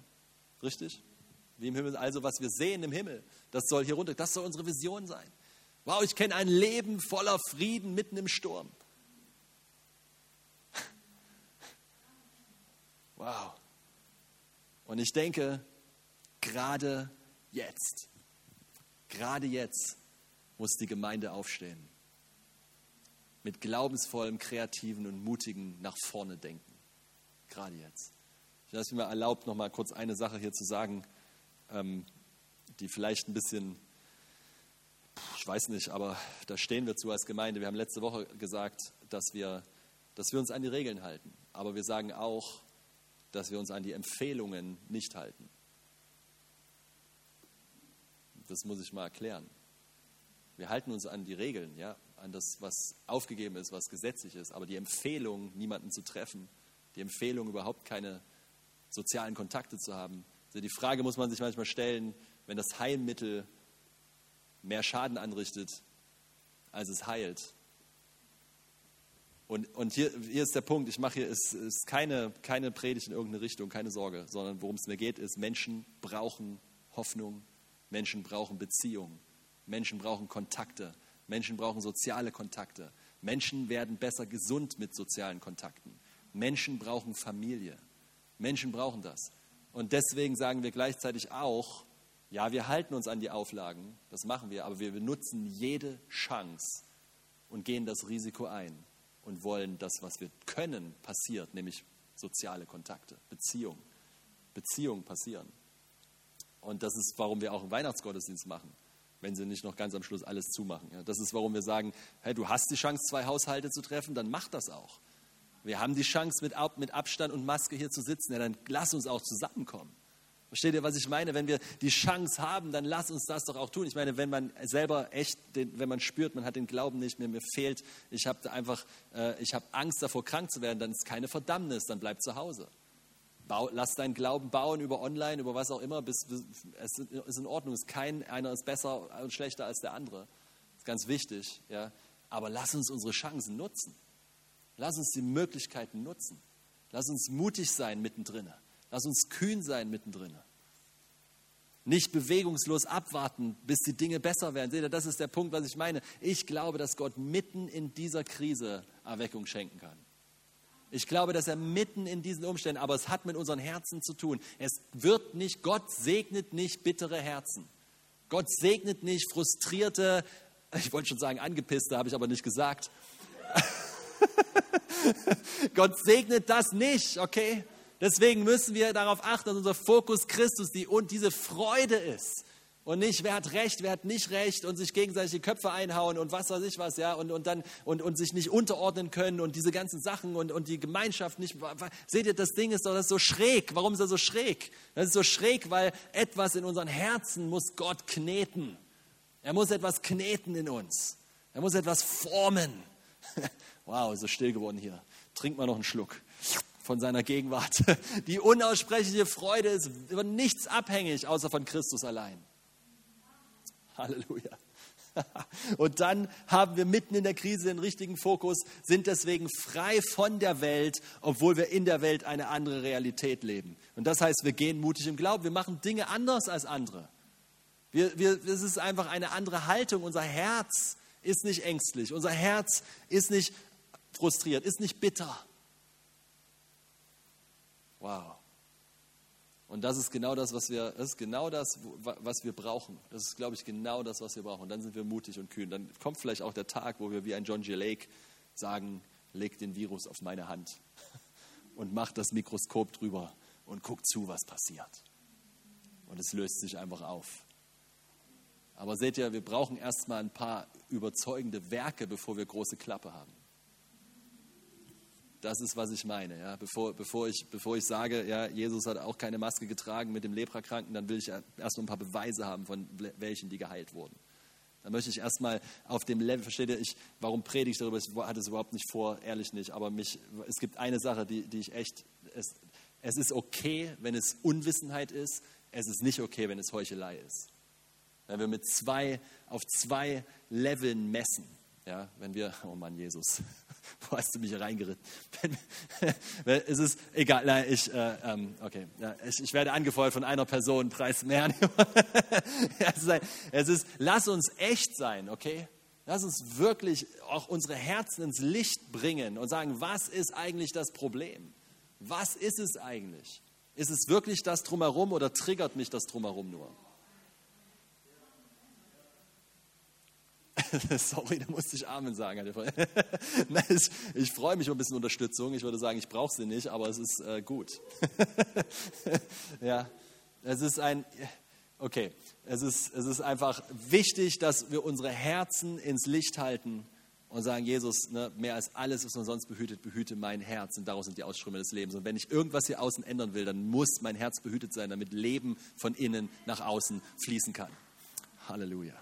Richtig? Wie im Himmel, also was wir sehen im Himmel, das soll hier runter, das soll unsere Vision sein. Wow, ich kenne ein Leben voller Frieden mitten im Sturm. Wow. Und ich denke, gerade jetzt, gerade jetzt muss die Gemeinde aufstehen. Mit glaubensvollem, kreativen und mutigen nach vorne denken. Gerade jetzt. Ich lasse mir erlaubt, noch mal kurz eine Sache hier zu sagen ähm, die vielleicht ein bisschen, ich weiß nicht, aber da stehen wir zu als Gemeinde. Wir haben letzte Woche gesagt, dass wir, dass wir uns an die Regeln halten. Aber wir sagen auch, dass wir uns an die Empfehlungen nicht halten. Das muss ich mal erklären. Wir halten uns an die Regeln, ja, an das, was aufgegeben ist, was gesetzlich ist. Aber die Empfehlung, niemanden zu treffen, die Empfehlung, überhaupt keine sozialen Kontakte zu haben. Also die Frage muss man sich manchmal stellen, wenn das Heilmittel mehr Schaden anrichtet, als es heilt. Und, und hier, hier ist der Punkt, ich mache hier, es ist keine, keine Predigt in irgendeine Richtung, keine Sorge, sondern worum es mir geht, ist, Menschen brauchen Hoffnung, Menschen brauchen Beziehung, Menschen brauchen Kontakte, Menschen brauchen soziale Kontakte, Menschen werden besser gesund mit sozialen Kontakten, Menschen brauchen Familie, Menschen brauchen das. Und deswegen sagen wir gleichzeitig auch, ja, wir halten uns an die Auflagen, das machen wir, aber wir benutzen jede Chance und gehen das Risiko ein und wollen das, was wir können, passiert, nämlich soziale Kontakte, Beziehung. Beziehungen passieren. Und das ist, warum wir auch einen Weihnachtsgottesdienst machen, wenn sie nicht noch ganz am Schluss alles zumachen. Das ist, warum wir sagen, hey, du hast die Chance, zwei Haushalte zu treffen, dann mach das auch. Wir haben die Chance, mit, mit Abstand und Maske hier zu sitzen, ja, dann lass uns auch zusammenkommen. Versteht ihr, was ich meine? Wenn wir die Chance haben, dann lass uns das doch auch tun. Ich meine, wenn man selber echt, wenn man spürt, man hat den Glauben nicht mehr, mir fehlt, ich habe einfach, äh, ich habe Angst davor, krank zu werden, dann ist keine Verdammnis, dann bleib zu Hause. Bau, lass deinen Glauben bauen über online, über was auch immer. Bis, bis, es ist in Ordnung. Es ist kein, einer ist besser und schlechter als der andere. Das ist ganz wichtig. Ja? Aber lass uns unsere Chancen nutzen. Lass uns die Möglichkeiten nutzen. Lass uns mutig sein mittendrin. Lass uns kühn sein mittendrin. Nicht bewegungslos abwarten, bis die Dinge besser werden. Seht ihr, das ist der Punkt, was ich meine. Ich glaube, dass Gott mitten in dieser Krise Erweckung schenken kann. Ich glaube, dass er mitten in diesen Umständen, aber es hat mit unseren Herzen zu tun. Es wird nicht, Gott segnet nicht bittere Herzen. Gott segnet nicht frustrierte, ich wollte schon sagen angepisste, habe ich aber nicht gesagt. Gott segnet das nicht, okay? Deswegen müssen wir darauf achten, dass unser Fokus Christus die, und diese Freude ist. Und nicht, wer hat Recht, wer hat nicht Recht und sich gegenseitig die Köpfe einhauen und was weiß ich was, ja, und, und dann und, und sich nicht unterordnen können und diese ganzen Sachen und, und die Gemeinschaft nicht. Seht ihr, das Ding ist doch das ist so schräg. Warum ist das so schräg? Das ist so schräg, weil etwas in unseren Herzen muss Gott kneten. Er muss etwas kneten in uns. Er muss etwas formen. Wow, ist so still geworden hier. Trink mal noch einen Schluck von seiner Gegenwart. Die unaussprechliche Freude ist von nichts abhängig, außer von Christus allein. Halleluja. Und dann haben wir mitten in der Krise den richtigen Fokus, sind deswegen frei von der Welt, obwohl wir in der Welt eine andere Realität leben. Und das heißt, wir gehen mutig im Glauben, wir machen Dinge anders als andere. Wir, wir, es ist einfach eine andere Haltung. Unser Herz ist nicht ängstlich, unser Herz ist nicht frustriert, ist nicht bitter, Wow. Und das ist genau das, was wir, das ist genau das, was wir brauchen. Das ist, glaube ich, genau das, was wir brauchen. Dann sind wir mutig und kühn. Dann kommt vielleicht auch der Tag, wo wir wie ein John G. Lake sagen, leg den Virus auf meine Hand und mach das Mikroskop drüber und guck zu, was passiert. Und es löst sich einfach auf. Aber seht ihr, wir brauchen erstmal ein paar überzeugende Werke, bevor wir große Klappe haben. Das ist, was ich meine. Ja. Bevor, bevor, ich, bevor ich sage, ja, Jesus hat auch keine Maske getragen mit dem Leprakranken, dann will ich erst mal ein paar Beweise haben, von welchen die geheilt wurden. Dann möchte ich erstmal auf dem Level, versteht ihr, ich, warum predige ich darüber? Ich hatte es überhaupt nicht vor, ehrlich nicht. Aber mich, es gibt eine Sache, die, die ich echt, es, es ist okay, wenn es Unwissenheit ist. Es ist nicht okay, wenn es Heuchelei ist. Wenn wir mit zwei, auf zwei Leveln messen. Ja, wenn wir, oh Mann, Jesus, wo hast du mich reingeritten? es ist egal, nein, ich, äh, ähm, okay, ja, ich, ich, werde angefeuert von einer Person, preis mehr. es ist, lass uns echt sein, okay? Lass uns wirklich auch unsere Herzen ins Licht bringen und sagen, was ist eigentlich das Problem? Was ist es eigentlich? Ist es wirklich das drumherum oder triggert mich das drumherum nur? Sorry, da musste ich Amen sagen. ich, ich freue mich über ein bisschen Unterstützung. Ich würde sagen, ich brauche sie nicht, aber es ist äh, gut. ja, es ist ein, okay, es ist, es ist einfach wichtig, dass wir unsere Herzen ins Licht halten und sagen, Jesus, ne, mehr als alles, was man sonst behütet, behüte mein Herz. Und daraus sind die Ausströme des Lebens. Und wenn ich irgendwas hier außen ändern will, dann muss mein Herz behütet sein, damit Leben von innen nach außen fließen kann. Halleluja.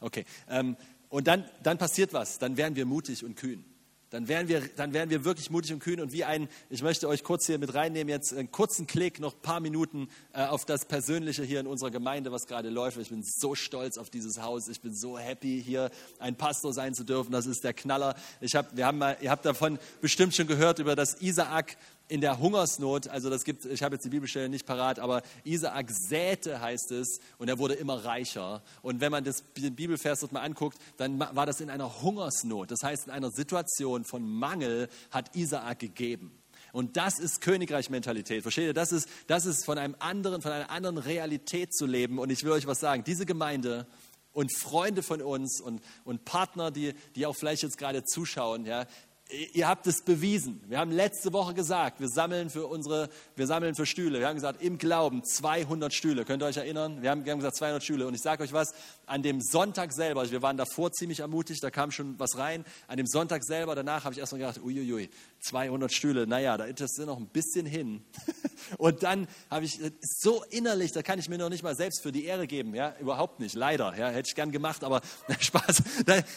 Okay, ähm, und dann, dann passiert was, dann werden wir mutig und kühn. Dann werden, wir, dann werden wir wirklich mutig und kühn und wie ein, ich möchte euch kurz hier mit reinnehmen, jetzt einen kurzen Klick, noch ein paar Minuten äh, auf das Persönliche hier in unserer Gemeinde, was gerade läuft. Ich bin so stolz auf dieses Haus, ich bin so happy, hier ein Pastor sein zu dürfen, das ist der Knaller. Ich hab, wir haben mal, ihr habt davon bestimmt schon gehört, über das Isaak in der Hungersnot, also das gibt, ich habe jetzt die Bibelstelle nicht parat, aber Isaak säte, heißt es, und er wurde immer reicher. Und wenn man das, den Bibelvers dort mal anguckt, dann war das in einer Hungersnot. Das heißt, in einer Situation von Mangel hat Isaak gegeben. Und das ist Königreich-Mentalität. Versteht ihr? Das ist, das ist von einem anderen, von einer anderen Realität zu leben. Und ich will euch was sagen. Diese Gemeinde und Freunde von uns und, und Partner, die, die auch vielleicht jetzt gerade zuschauen, ja, ihr habt es bewiesen. Wir haben letzte Woche gesagt, wir sammeln für unsere, wir sammeln für Stühle. Wir haben gesagt, im Glauben 200 Stühle. Könnt ihr euch erinnern? Wir haben, wir haben gesagt 200 Stühle. Und ich sage euch was, an dem Sonntag selber, also wir waren davor ziemlich ermutigt, da kam schon was rein. An dem Sonntag selber, danach habe ich erstmal gedacht, uiuiui, 200 Stühle, naja, da ist es noch ein bisschen hin. Und dann habe ich so innerlich, da kann ich mir noch nicht mal selbst für die Ehre geben, ja, überhaupt nicht, leider, ja, hätte ich gern gemacht, aber Spaß,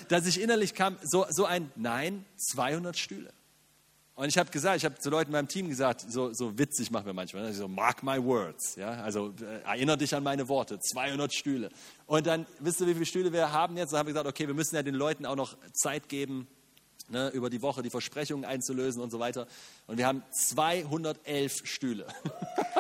dass ich innerlich kam, so, so ein, nein, 200 Stühle. Und ich habe gesagt, ich habe zu Leuten in meinem Team gesagt, so, so witzig machen wir manchmal, ne? so mark my words, ja, also äh, erinnere dich an meine Worte, 200 Stühle. Und dann, wisst ihr, wie viele Stühle wir haben jetzt? Dann haben wir gesagt, okay, wir müssen ja den Leuten auch noch Zeit geben, ne, über die Woche die Versprechungen einzulösen und so weiter. Und wir haben 211 Stühle.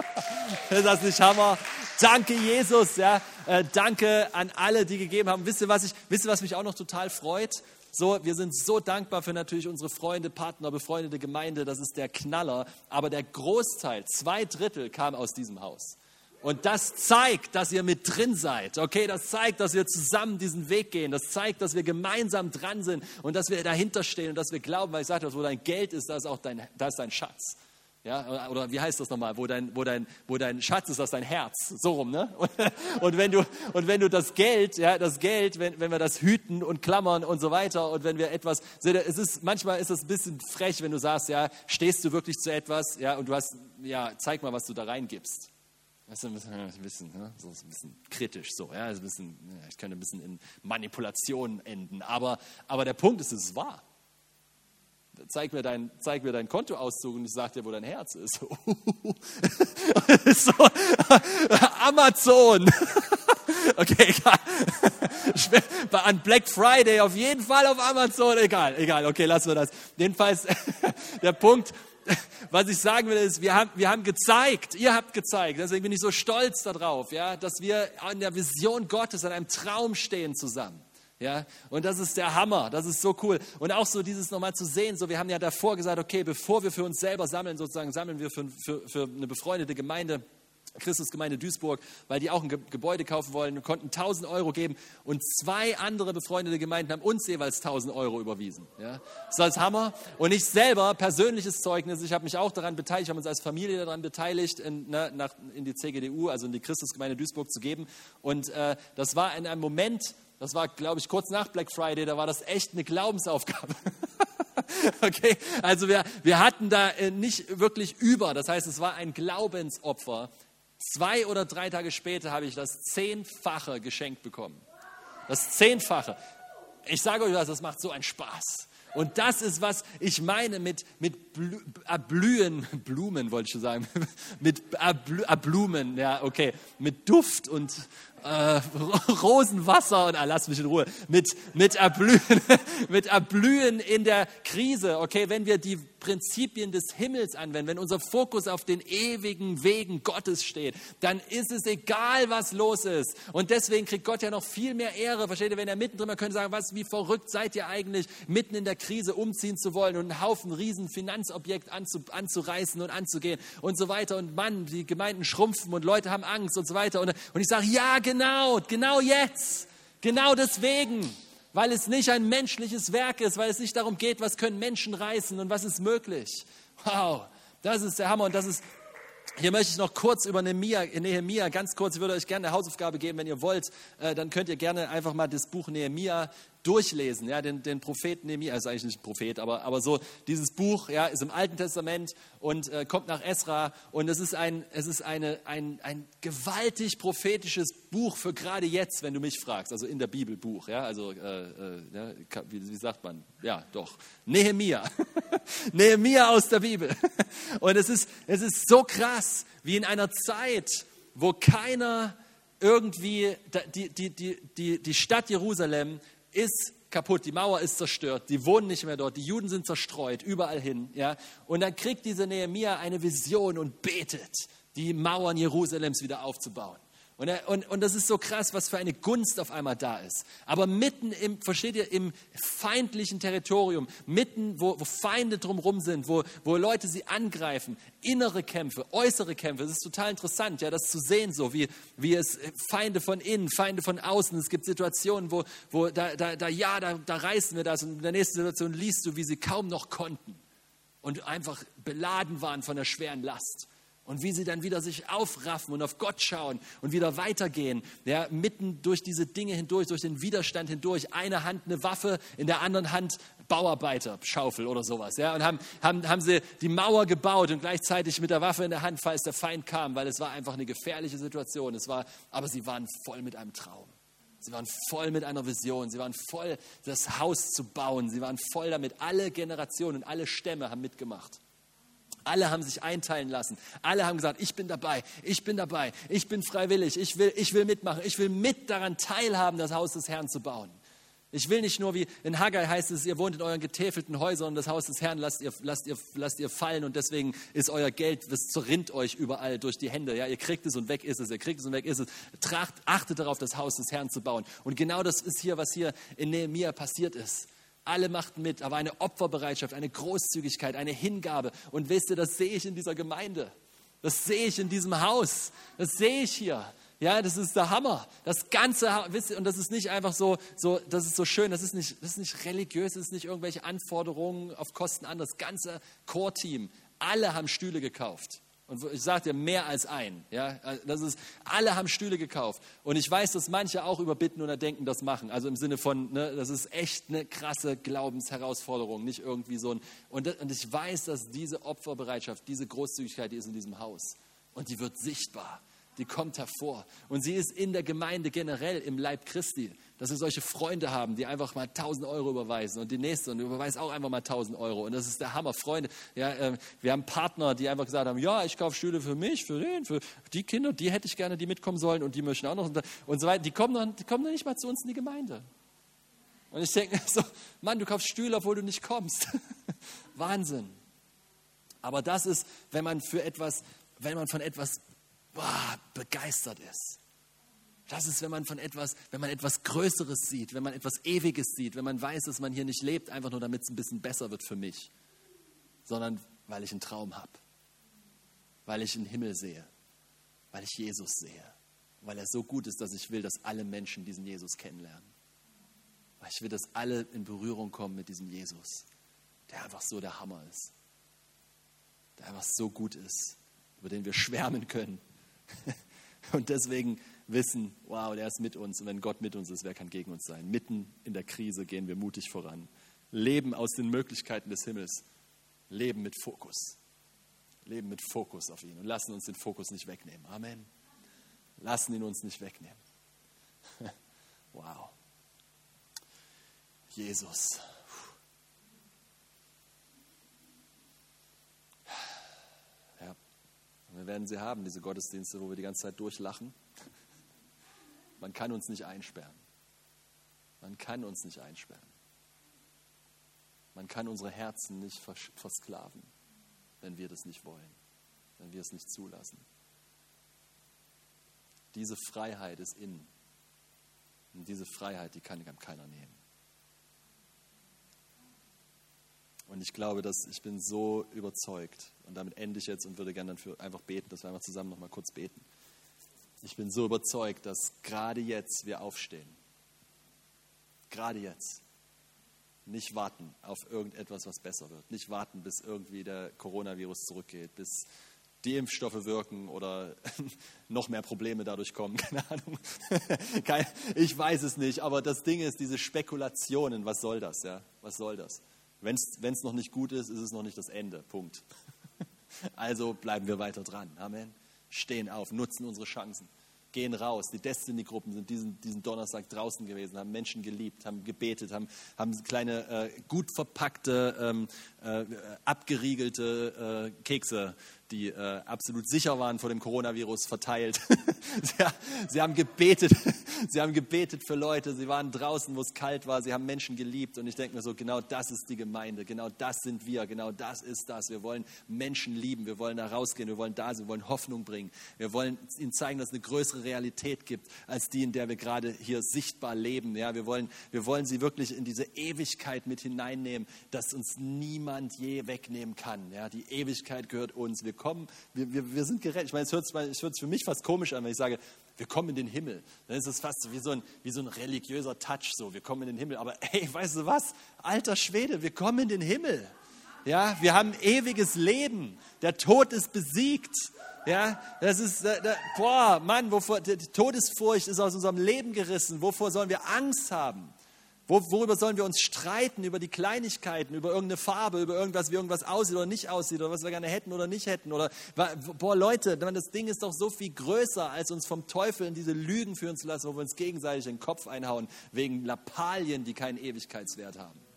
ist das nicht Hammer? Danke, Jesus. Ja. Äh, danke an alle, die gegeben haben. Wisst ihr, was, ich, wisst ihr, was mich auch noch total freut? So, wir sind so dankbar für natürlich unsere Freunde, Partner, befreundete Gemeinde. Das ist der Knaller. Aber der Großteil, zwei Drittel, kam aus diesem Haus. Und das zeigt, dass ihr mit drin seid. Okay, das zeigt, dass wir zusammen diesen Weg gehen. Das zeigt, dass wir gemeinsam dran sind und dass wir dahinter stehen und dass wir glauben, weil ich sagte, wo dein Geld ist, da ist auch dein, da ist dein Schatz. Ja, oder wie heißt das nochmal? Wo dein, wo, dein, wo dein Schatz ist, das ist dein Herz. So rum, ne? Und, wenn, du, und wenn du das Geld, ja, das Geld, wenn, wenn wir das hüten und klammern und so weiter und wenn wir etwas, es ist, manchmal ist es ein bisschen frech, wenn du sagst, ja, stehst du wirklich zu etwas, ja, und du hast, ja, zeig mal, was du da reingibst. Das ist ein bisschen, ein bisschen, ne? so ein bisschen kritisch so. Ja? Ein bisschen, ich könnte ein bisschen in Manipulation enden. Aber, aber der Punkt ist, es ist wahr. Zeig mir, dein, zeig mir deinen Kontoauszug und ich sage dir, wo dein Herz ist. so, Amazon. Okay, egal. An Black Friday auf jeden Fall auf Amazon. Egal, egal. Okay, lassen wir das. Jedenfalls, der Punkt, was ich sagen will, ist, wir haben, wir haben gezeigt, ihr habt gezeigt, deswegen bin ich so stolz darauf, ja, dass wir an der Vision Gottes, an einem Traum stehen zusammen. Ja, und das ist der Hammer, das ist so cool. Und auch so dieses nochmal zu sehen, so wir haben ja davor gesagt, okay, bevor wir für uns selber sammeln, sozusagen sammeln wir für, für, für eine befreundete Gemeinde, Christusgemeinde Duisburg, weil die auch ein Gebäude kaufen wollen und konnten 1000 Euro geben und zwei andere befreundete Gemeinden haben uns jeweils 1000 Euro überwiesen. Ja? Das ist Hammer. Und ich selber, persönliches Zeugnis, ich habe mich auch daran beteiligt, haben uns als Familie daran beteiligt, in, ne, nach, in die CGDU, also in die Christusgemeinde Duisburg zu geben. Und äh, das war in einem Moment, das war, glaube ich, kurz nach Black Friday, da war das echt eine Glaubensaufgabe. okay, also wir, wir hatten da äh, nicht wirklich über, das heißt, es war ein Glaubensopfer Zwei oder drei Tage später habe ich das Zehnfache geschenkt bekommen. Das Zehnfache. Ich sage euch was, das macht so einen Spaß. Und das ist, was ich meine mit, mit Erblühen, Blumen wollte ich schon sagen, mit Erblumen, ja, okay, mit Duft und äh, Rosenwasser und ah, lass mich in Ruhe, mit, mit, Erblühen, mit Erblühen in der Krise, okay, wenn wir die Prinzipien des Himmels anwenden, wenn unser Fokus auf den ewigen Wegen Gottes steht, dann ist es egal, was los ist. Und deswegen kriegt Gott ja noch viel mehr Ehre. Versteht ihr, wenn er mittendrin, man könnte sagen, was, wie verrückt seid ihr eigentlich, mitten in der Krise umziehen zu wollen und einen Haufen riesen Finanzobjekt anzu, anzureißen und anzugehen und so weiter. Und Mann, die Gemeinden schrumpfen und Leute haben Angst und so weiter. Und, und ich sage, ja, genau, genau jetzt, genau deswegen. Weil es nicht ein menschliches Werk ist, weil es nicht darum geht, was können Menschen reißen und was ist möglich. Wow, das ist der Hammer und das ist hier möchte ich noch kurz über Nehemia, Nehemia, ganz kurz, ich würde euch gerne eine Hausaufgabe geben, wenn ihr wollt, äh, dann könnt ihr gerne einfach mal das Buch Nehemia durchlesen, ja, den, den Propheten Nehemiah, ist eigentlich nicht ein Prophet, aber, aber so dieses Buch, ja, ist im Alten Testament und äh, kommt nach Esra und es ist ein, es ist eine, ein, ein gewaltig prophetisches Buch für gerade jetzt, wenn du mich fragst, also in der Bibel Buch, ja, also, äh, äh, ja, wie, wie sagt man, ja, doch, Nehemiah, Nehemiah aus der Bibel. Und es ist, es ist so krass, wie in einer Zeit, wo keiner irgendwie, die, die, die, die, die Stadt Jerusalem ist kaputt, die Mauer ist zerstört, die wohnen nicht mehr dort, die Juden sind zerstreut, überall hin. Ja? Und dann kriegt dieser Nehemiah eine Vision und betet, die Mauern Jerusalems wieder aufzubauen. Und, er, und, und das ist so krass, was für eine Gunst auf einmal da ist. Aber mitten im, versteht ihr, im feindlichen Territorium, mitten, wo, wo Feinde drumherum sind, wo, wo Leute sie angreifen, innere Kämpfe, äußere Kämpfe. Es ist total interessant, ja, das zu sehen, so wie, wie es Feinde von innen, Feinde von außen. Es gibt Situationen, wo, wo da, da, da ja, da, da reißen wir das. Und in der nächsten Situation liest du, wie sie kaum noch konnten und einfach beladen waren von der schweren Last und wie sie dann wieder sich aufraffen und auf Gott schauen und wieder weitergehen, ja, mitten durch diese Dinge hindurch, durch den Widerstand hindurch, eine Hand eine Waffe, in der anderen Hand Bauarbeiter, Schaufel oder sowas, ja, und haben, haben, haben sie die Mauer gebaut und gleichzeitig mit der Waffe in der Hand, falls der Feind kam, weil es war einfach eine gefährliche Situation, es war, aber sie waren voll mit einem Traum. Sie waren voll mit einer Vision. Sie waren voll, das Haus zu bauen. Sie waren voll damit. Alle Generationen und alle Stämme haben mitgemacht. Alle haben sich einteilen lassen. Alle haben gesagt, ich bin dabei, ich bin dabei, ich bin freiwillig, ich will, ich will mitmachen, ich will mit daran teilhaben, das Haus des Herrn zu bauen. Ich will nicht nur, wie in Haggai heißt es, ihr wohnt in euren getäfelten Häusern und das Haus des Herrn lasst ihr, lasst ihr, lasst ihr fallen und deswegen ist euer Geld, das zerrinnt euch überall durch die Hände. Ja, ihr kriegt es und weg ist es, ihr kriegt es und weg ist es. Tracht, achtet darauf, das Haus des Herrn zu bauen. Und genau das ist hier, was hier in Nehemiah passiert ist. Alle machten mit, aber eine Opferbereitschaft, eine Großzügigkeit, eine Hingabe. Und wisst ihr, das sehe ich in dieser Gemeinde. Das sehe ich in diesem Haus. Das sehe ich hier. Ja, das ist der Hammer. Das ganze, wisst ihr, und das ist nicht einfach so, so, das ist so schön, das ist nicht, das ist nicht religiös, das ist nicht irgendwelche Anforderungen auf Kosten an. Das ganze Core-Team, alle haben Stühle gekauft. Und ich sage dir, mehr als ein. Ja? Das ist, alle haben Stühle gekauft. Und ich weiß, dass manche auch überbitten oder denken, das machen. Also im Sinne von, ne, das ist echt eine krasse Glaubensherausforderung, nicht irgendwie so ein. Und, und ich weiß, dass diese Opferbereitschaft, diese Großzügigkeit, die ist in diesem Haus. Und die wird sichtbar die kommt hervor. Und sie ist in der Gemeinde generell im Leib Christi, dass wir solche Freunde haben, die einfach mal 1000 Euro überweisen und die nächste und überweist auch einfach mal 1000 Euro. Und das ist der Hammer. Freunde, ja, äh, wir haben Partner, die einfach gesagt haben, ja, ich kaufe Stühle für mich, für den, für die Kinder, die hätte ich gerne, die mitkommen sollen und die möchten auch noch und so weiter. Die kommen dann, die kommen dann nicht mal zu uns in die Gemeinde. Und ich denke so, Mann, du kaufst Stühle, obwohl du nicht kommst. Wahnsinn. Aber das ist, wenn man für etwas, wenn man von etwas boah, begeistert ist. Das ist, wenn man von etwas, wenn man etwas Größeres sieht, wenn man etwas Ewiges sieht, wenn man weiß, dass man hier nicht lebt, einfach nur damit es ein bisschen besser wird für mich, sondern weil ich einen Traum habe, weil ich einen Himmel sehe, weil ich Jesus sehe, weil er so gut ist, dass ich will, dass alle Menschen diesen Jesus kennenlernen. Weil ich will, dass alle in Berührung kommen mit diesem Jesus, der einfach so der Hammer ist, der einfach so gut ist, über den wir schwärmen können Und deswegen wissen, wow, der ist mit uns. Und wenn Gott mit uns ist, wer kann gegen uns sein? Mitten in der Krise gehen wir mutig voran. Leben aus den Möglichkeiten des Himmels. Leben mit Fokus. Leben mit Fokus auf ihn und lassen uns den Fokus nicht wegnehmen. Amen. Lassen ihn uns nicht wegnehmen. Wow. Jesus. Wir werden sie haben, diese Gottesdienste, wo wir die ganze Zeit durchlachen. Man kann uns nicht einsperren. Man kann uns nicht einsperren. Man kann unsere Herzen nicht versklaven, wenn wir das nicht wollen, wenn wir es nicht zulassen. Diese Freiheit ist innen. Und diese Freiheit, die kann keiner nehmen. Und ich glaube, dass ich bin so überzeugt, und damit ende ich jetzt und würde gerne dafür einfach beten, dass wir einmal zusammen noch mal kurz beten. Ich bin so überzeugt, dass gerade jetzt wir aufstehen. Gerade jetzt. Nicht warten auf irgendetwas, was besser wird. Nicht warten, bis irgendwie der Coronavirus zurückgeht, bis die Impfstoffe wirken oder noch mehr Probleme dadurch kommen. Keine Ahnung. ich weiß es nicht, aber das Ding ist, diese Spekulationen, was soll das? Ja? Was soll das? Wenn es noch nicht gut ist, ist es noch nicht das Ende. Punkt. Also bleiben wir weiter dran. Amen. Stehen auf, nutzen unsere Chancen gehen raus. Die Destiny-Gruppen sind diesen, diesen Donnerstag draußen gewesen, haben Menschen geliebt, haben gebetet, haben, haben kleine, äh, gut verpackte, ähm, äh, abgeriegelte äh, Kekse die äh, absolut sicher waren vor dem Coronavirus, verteilt. sie, sie, haben gebetet, sie haben gebetet für Leute, sie waren draußen, wo es kalt war, sie haben Menschen geliebt und ich denke mir so, genau das ist die Gemeinde, genau das sind wir, genau das ist das. Wir wollen Menschen lieben, wir wollen da rausgehen, wir wollen da sein, wir wollen Hoffnung bringen, wir wollen ihnen zeigen, dass es eine größere Realität gibt, als die, in der wir gerade hier sichtbar leben. Ja, wir, wollen, wir wollen sie wirklich in diese Ewigkeit mit hineinnehmen, dass uns niemand je wegnehmen kann. Ja, die Ewigkeit gehört uns. Wir kommen, wir, wir, wir sind gerettet. Ich meine, es hört, hört für mich fast komisch an, wenn ich sage, wir kommen in den Himmel. Dann ist es fast wie so, ein, wie so ein religiöser Touch, so, wir kommen in den Himmel. Aber hey, weißt du was? Alter Schwede, wir kommen in den Himmel. Ja, wir haben ewiges Leben. Der Tod ist besiegt. Ja, das ist, äh, da, boah, Mann, wovor, die Todesfurcht ist aus unserem Leben gerissen. Wovor sollen wir Angst haben? Worüber sollen wir uns streiten? Über die Kleinigkeiten, über irgendeine Farbe, über irgendwas, wie irgendwas aussieht oder nicht aussieht, oder was wir gerne hätten oder nicht hätten. Oder, boah, Leute, das Ding ist doch so viel größer, als uns vom Teufel in diese Lügen führen zu lassen, wo wir uns gegenseitig den Kopf einhauen, wegen Lappalien, die keinen Ewigkeitswert haben.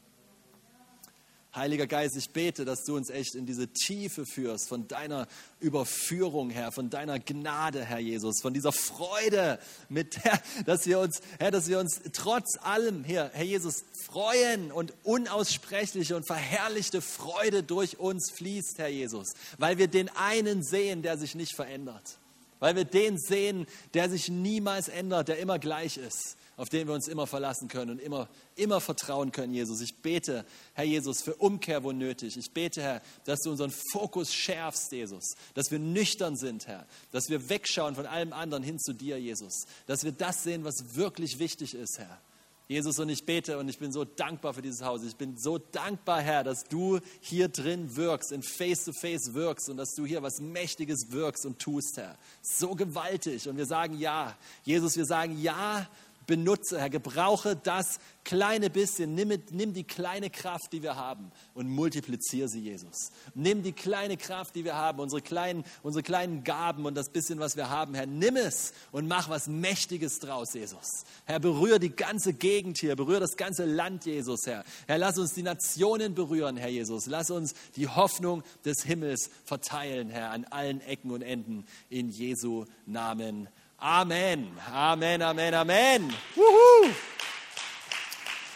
Heiliger Geist, ich bete, dass du uns echt in diese Tiefe führst von deiner Überführung, Herr, von deiner Gnade, Herr Jesus, von dieser Freude, mit der, dass wir uns, Herr, dass wir uns trotz allem, Herr, Herr Jesus, freuen und unaussprechliche und verherrlichte Freude durch uns fließt, Herr Jesus, weil wir den einen sehen, der sich nicht verändert, weil wir den sehen, der sich niemals ändert, der immer gleich ist auf den wir uns immer verlassen können und immer, immer vertrauen können, Jesus. Ich bete, Herr Jesus, für Umkehr, wo nötig. Ich bete, Herr, dass du unseren Fokus schärfst, Jesus. Dass wir nüchtern sind, Herr. Dass wir wegschauen von allem anderen hin zu dir, Jesus. Dass wir das sehen, was wirklich wichtig ist, Herr. Jesus, und ich bete und ich bin so dankbar für dieses Haus. Ich bin so dankbar, Herr, dass du hier drin wirkst, in Face-to-Face -face wirkst und dass du hier was Mächtiges wirkst und tust, Herr. So gewaltig. Und wir sagen ja. Jesus, wir sagen ja benutze, Herr, gebrauche das kleine bisschen, nimm, nimm die kleine Kraft, die wir haben und multipliziere sie, Jesus. Nimm die kleine Kraft, die wir haben, unsere kleinen, unsere kleinen Gaben und das bisschen, was wir haben, Herr, nimm es und mach was Mächtiges draus, Jesus. Herr, berühre die ganze Gegend hier, berühre das ganze Land, Jesus, Herr. Herr, lass uns die Nationen berühren, Herr Jesus. Lass uns die Hoffnung des Himmels verteilen, Herr, an allen Ecken und Enden in Jesu Namen. Amen. Amen, Amen, Amen. Wuhu.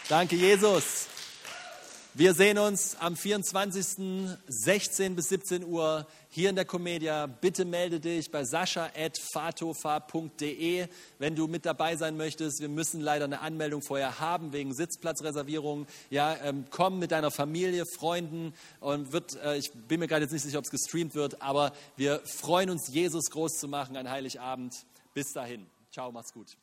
Danke, Jesus. Wir sehen uns am 24. 16 bis 17 Uhr hier in der Comedia. Bitte melde dich bei sascha.fatofa.de, wenn du mit dabei sein möchtest. Wir müssen leider eine Anmeldung vorher haben wegen Sitzplatzreservierung. Ja, ähm, komm mit deiner Familie, Freunden und wird, äh, ich bin mir gerade jetzt nicht sicher, ob es gestreamt wird, aber wir freuen uns, Jesus groß zu machen an Heiligabend. Bis dahin. Ciao, macht's gut.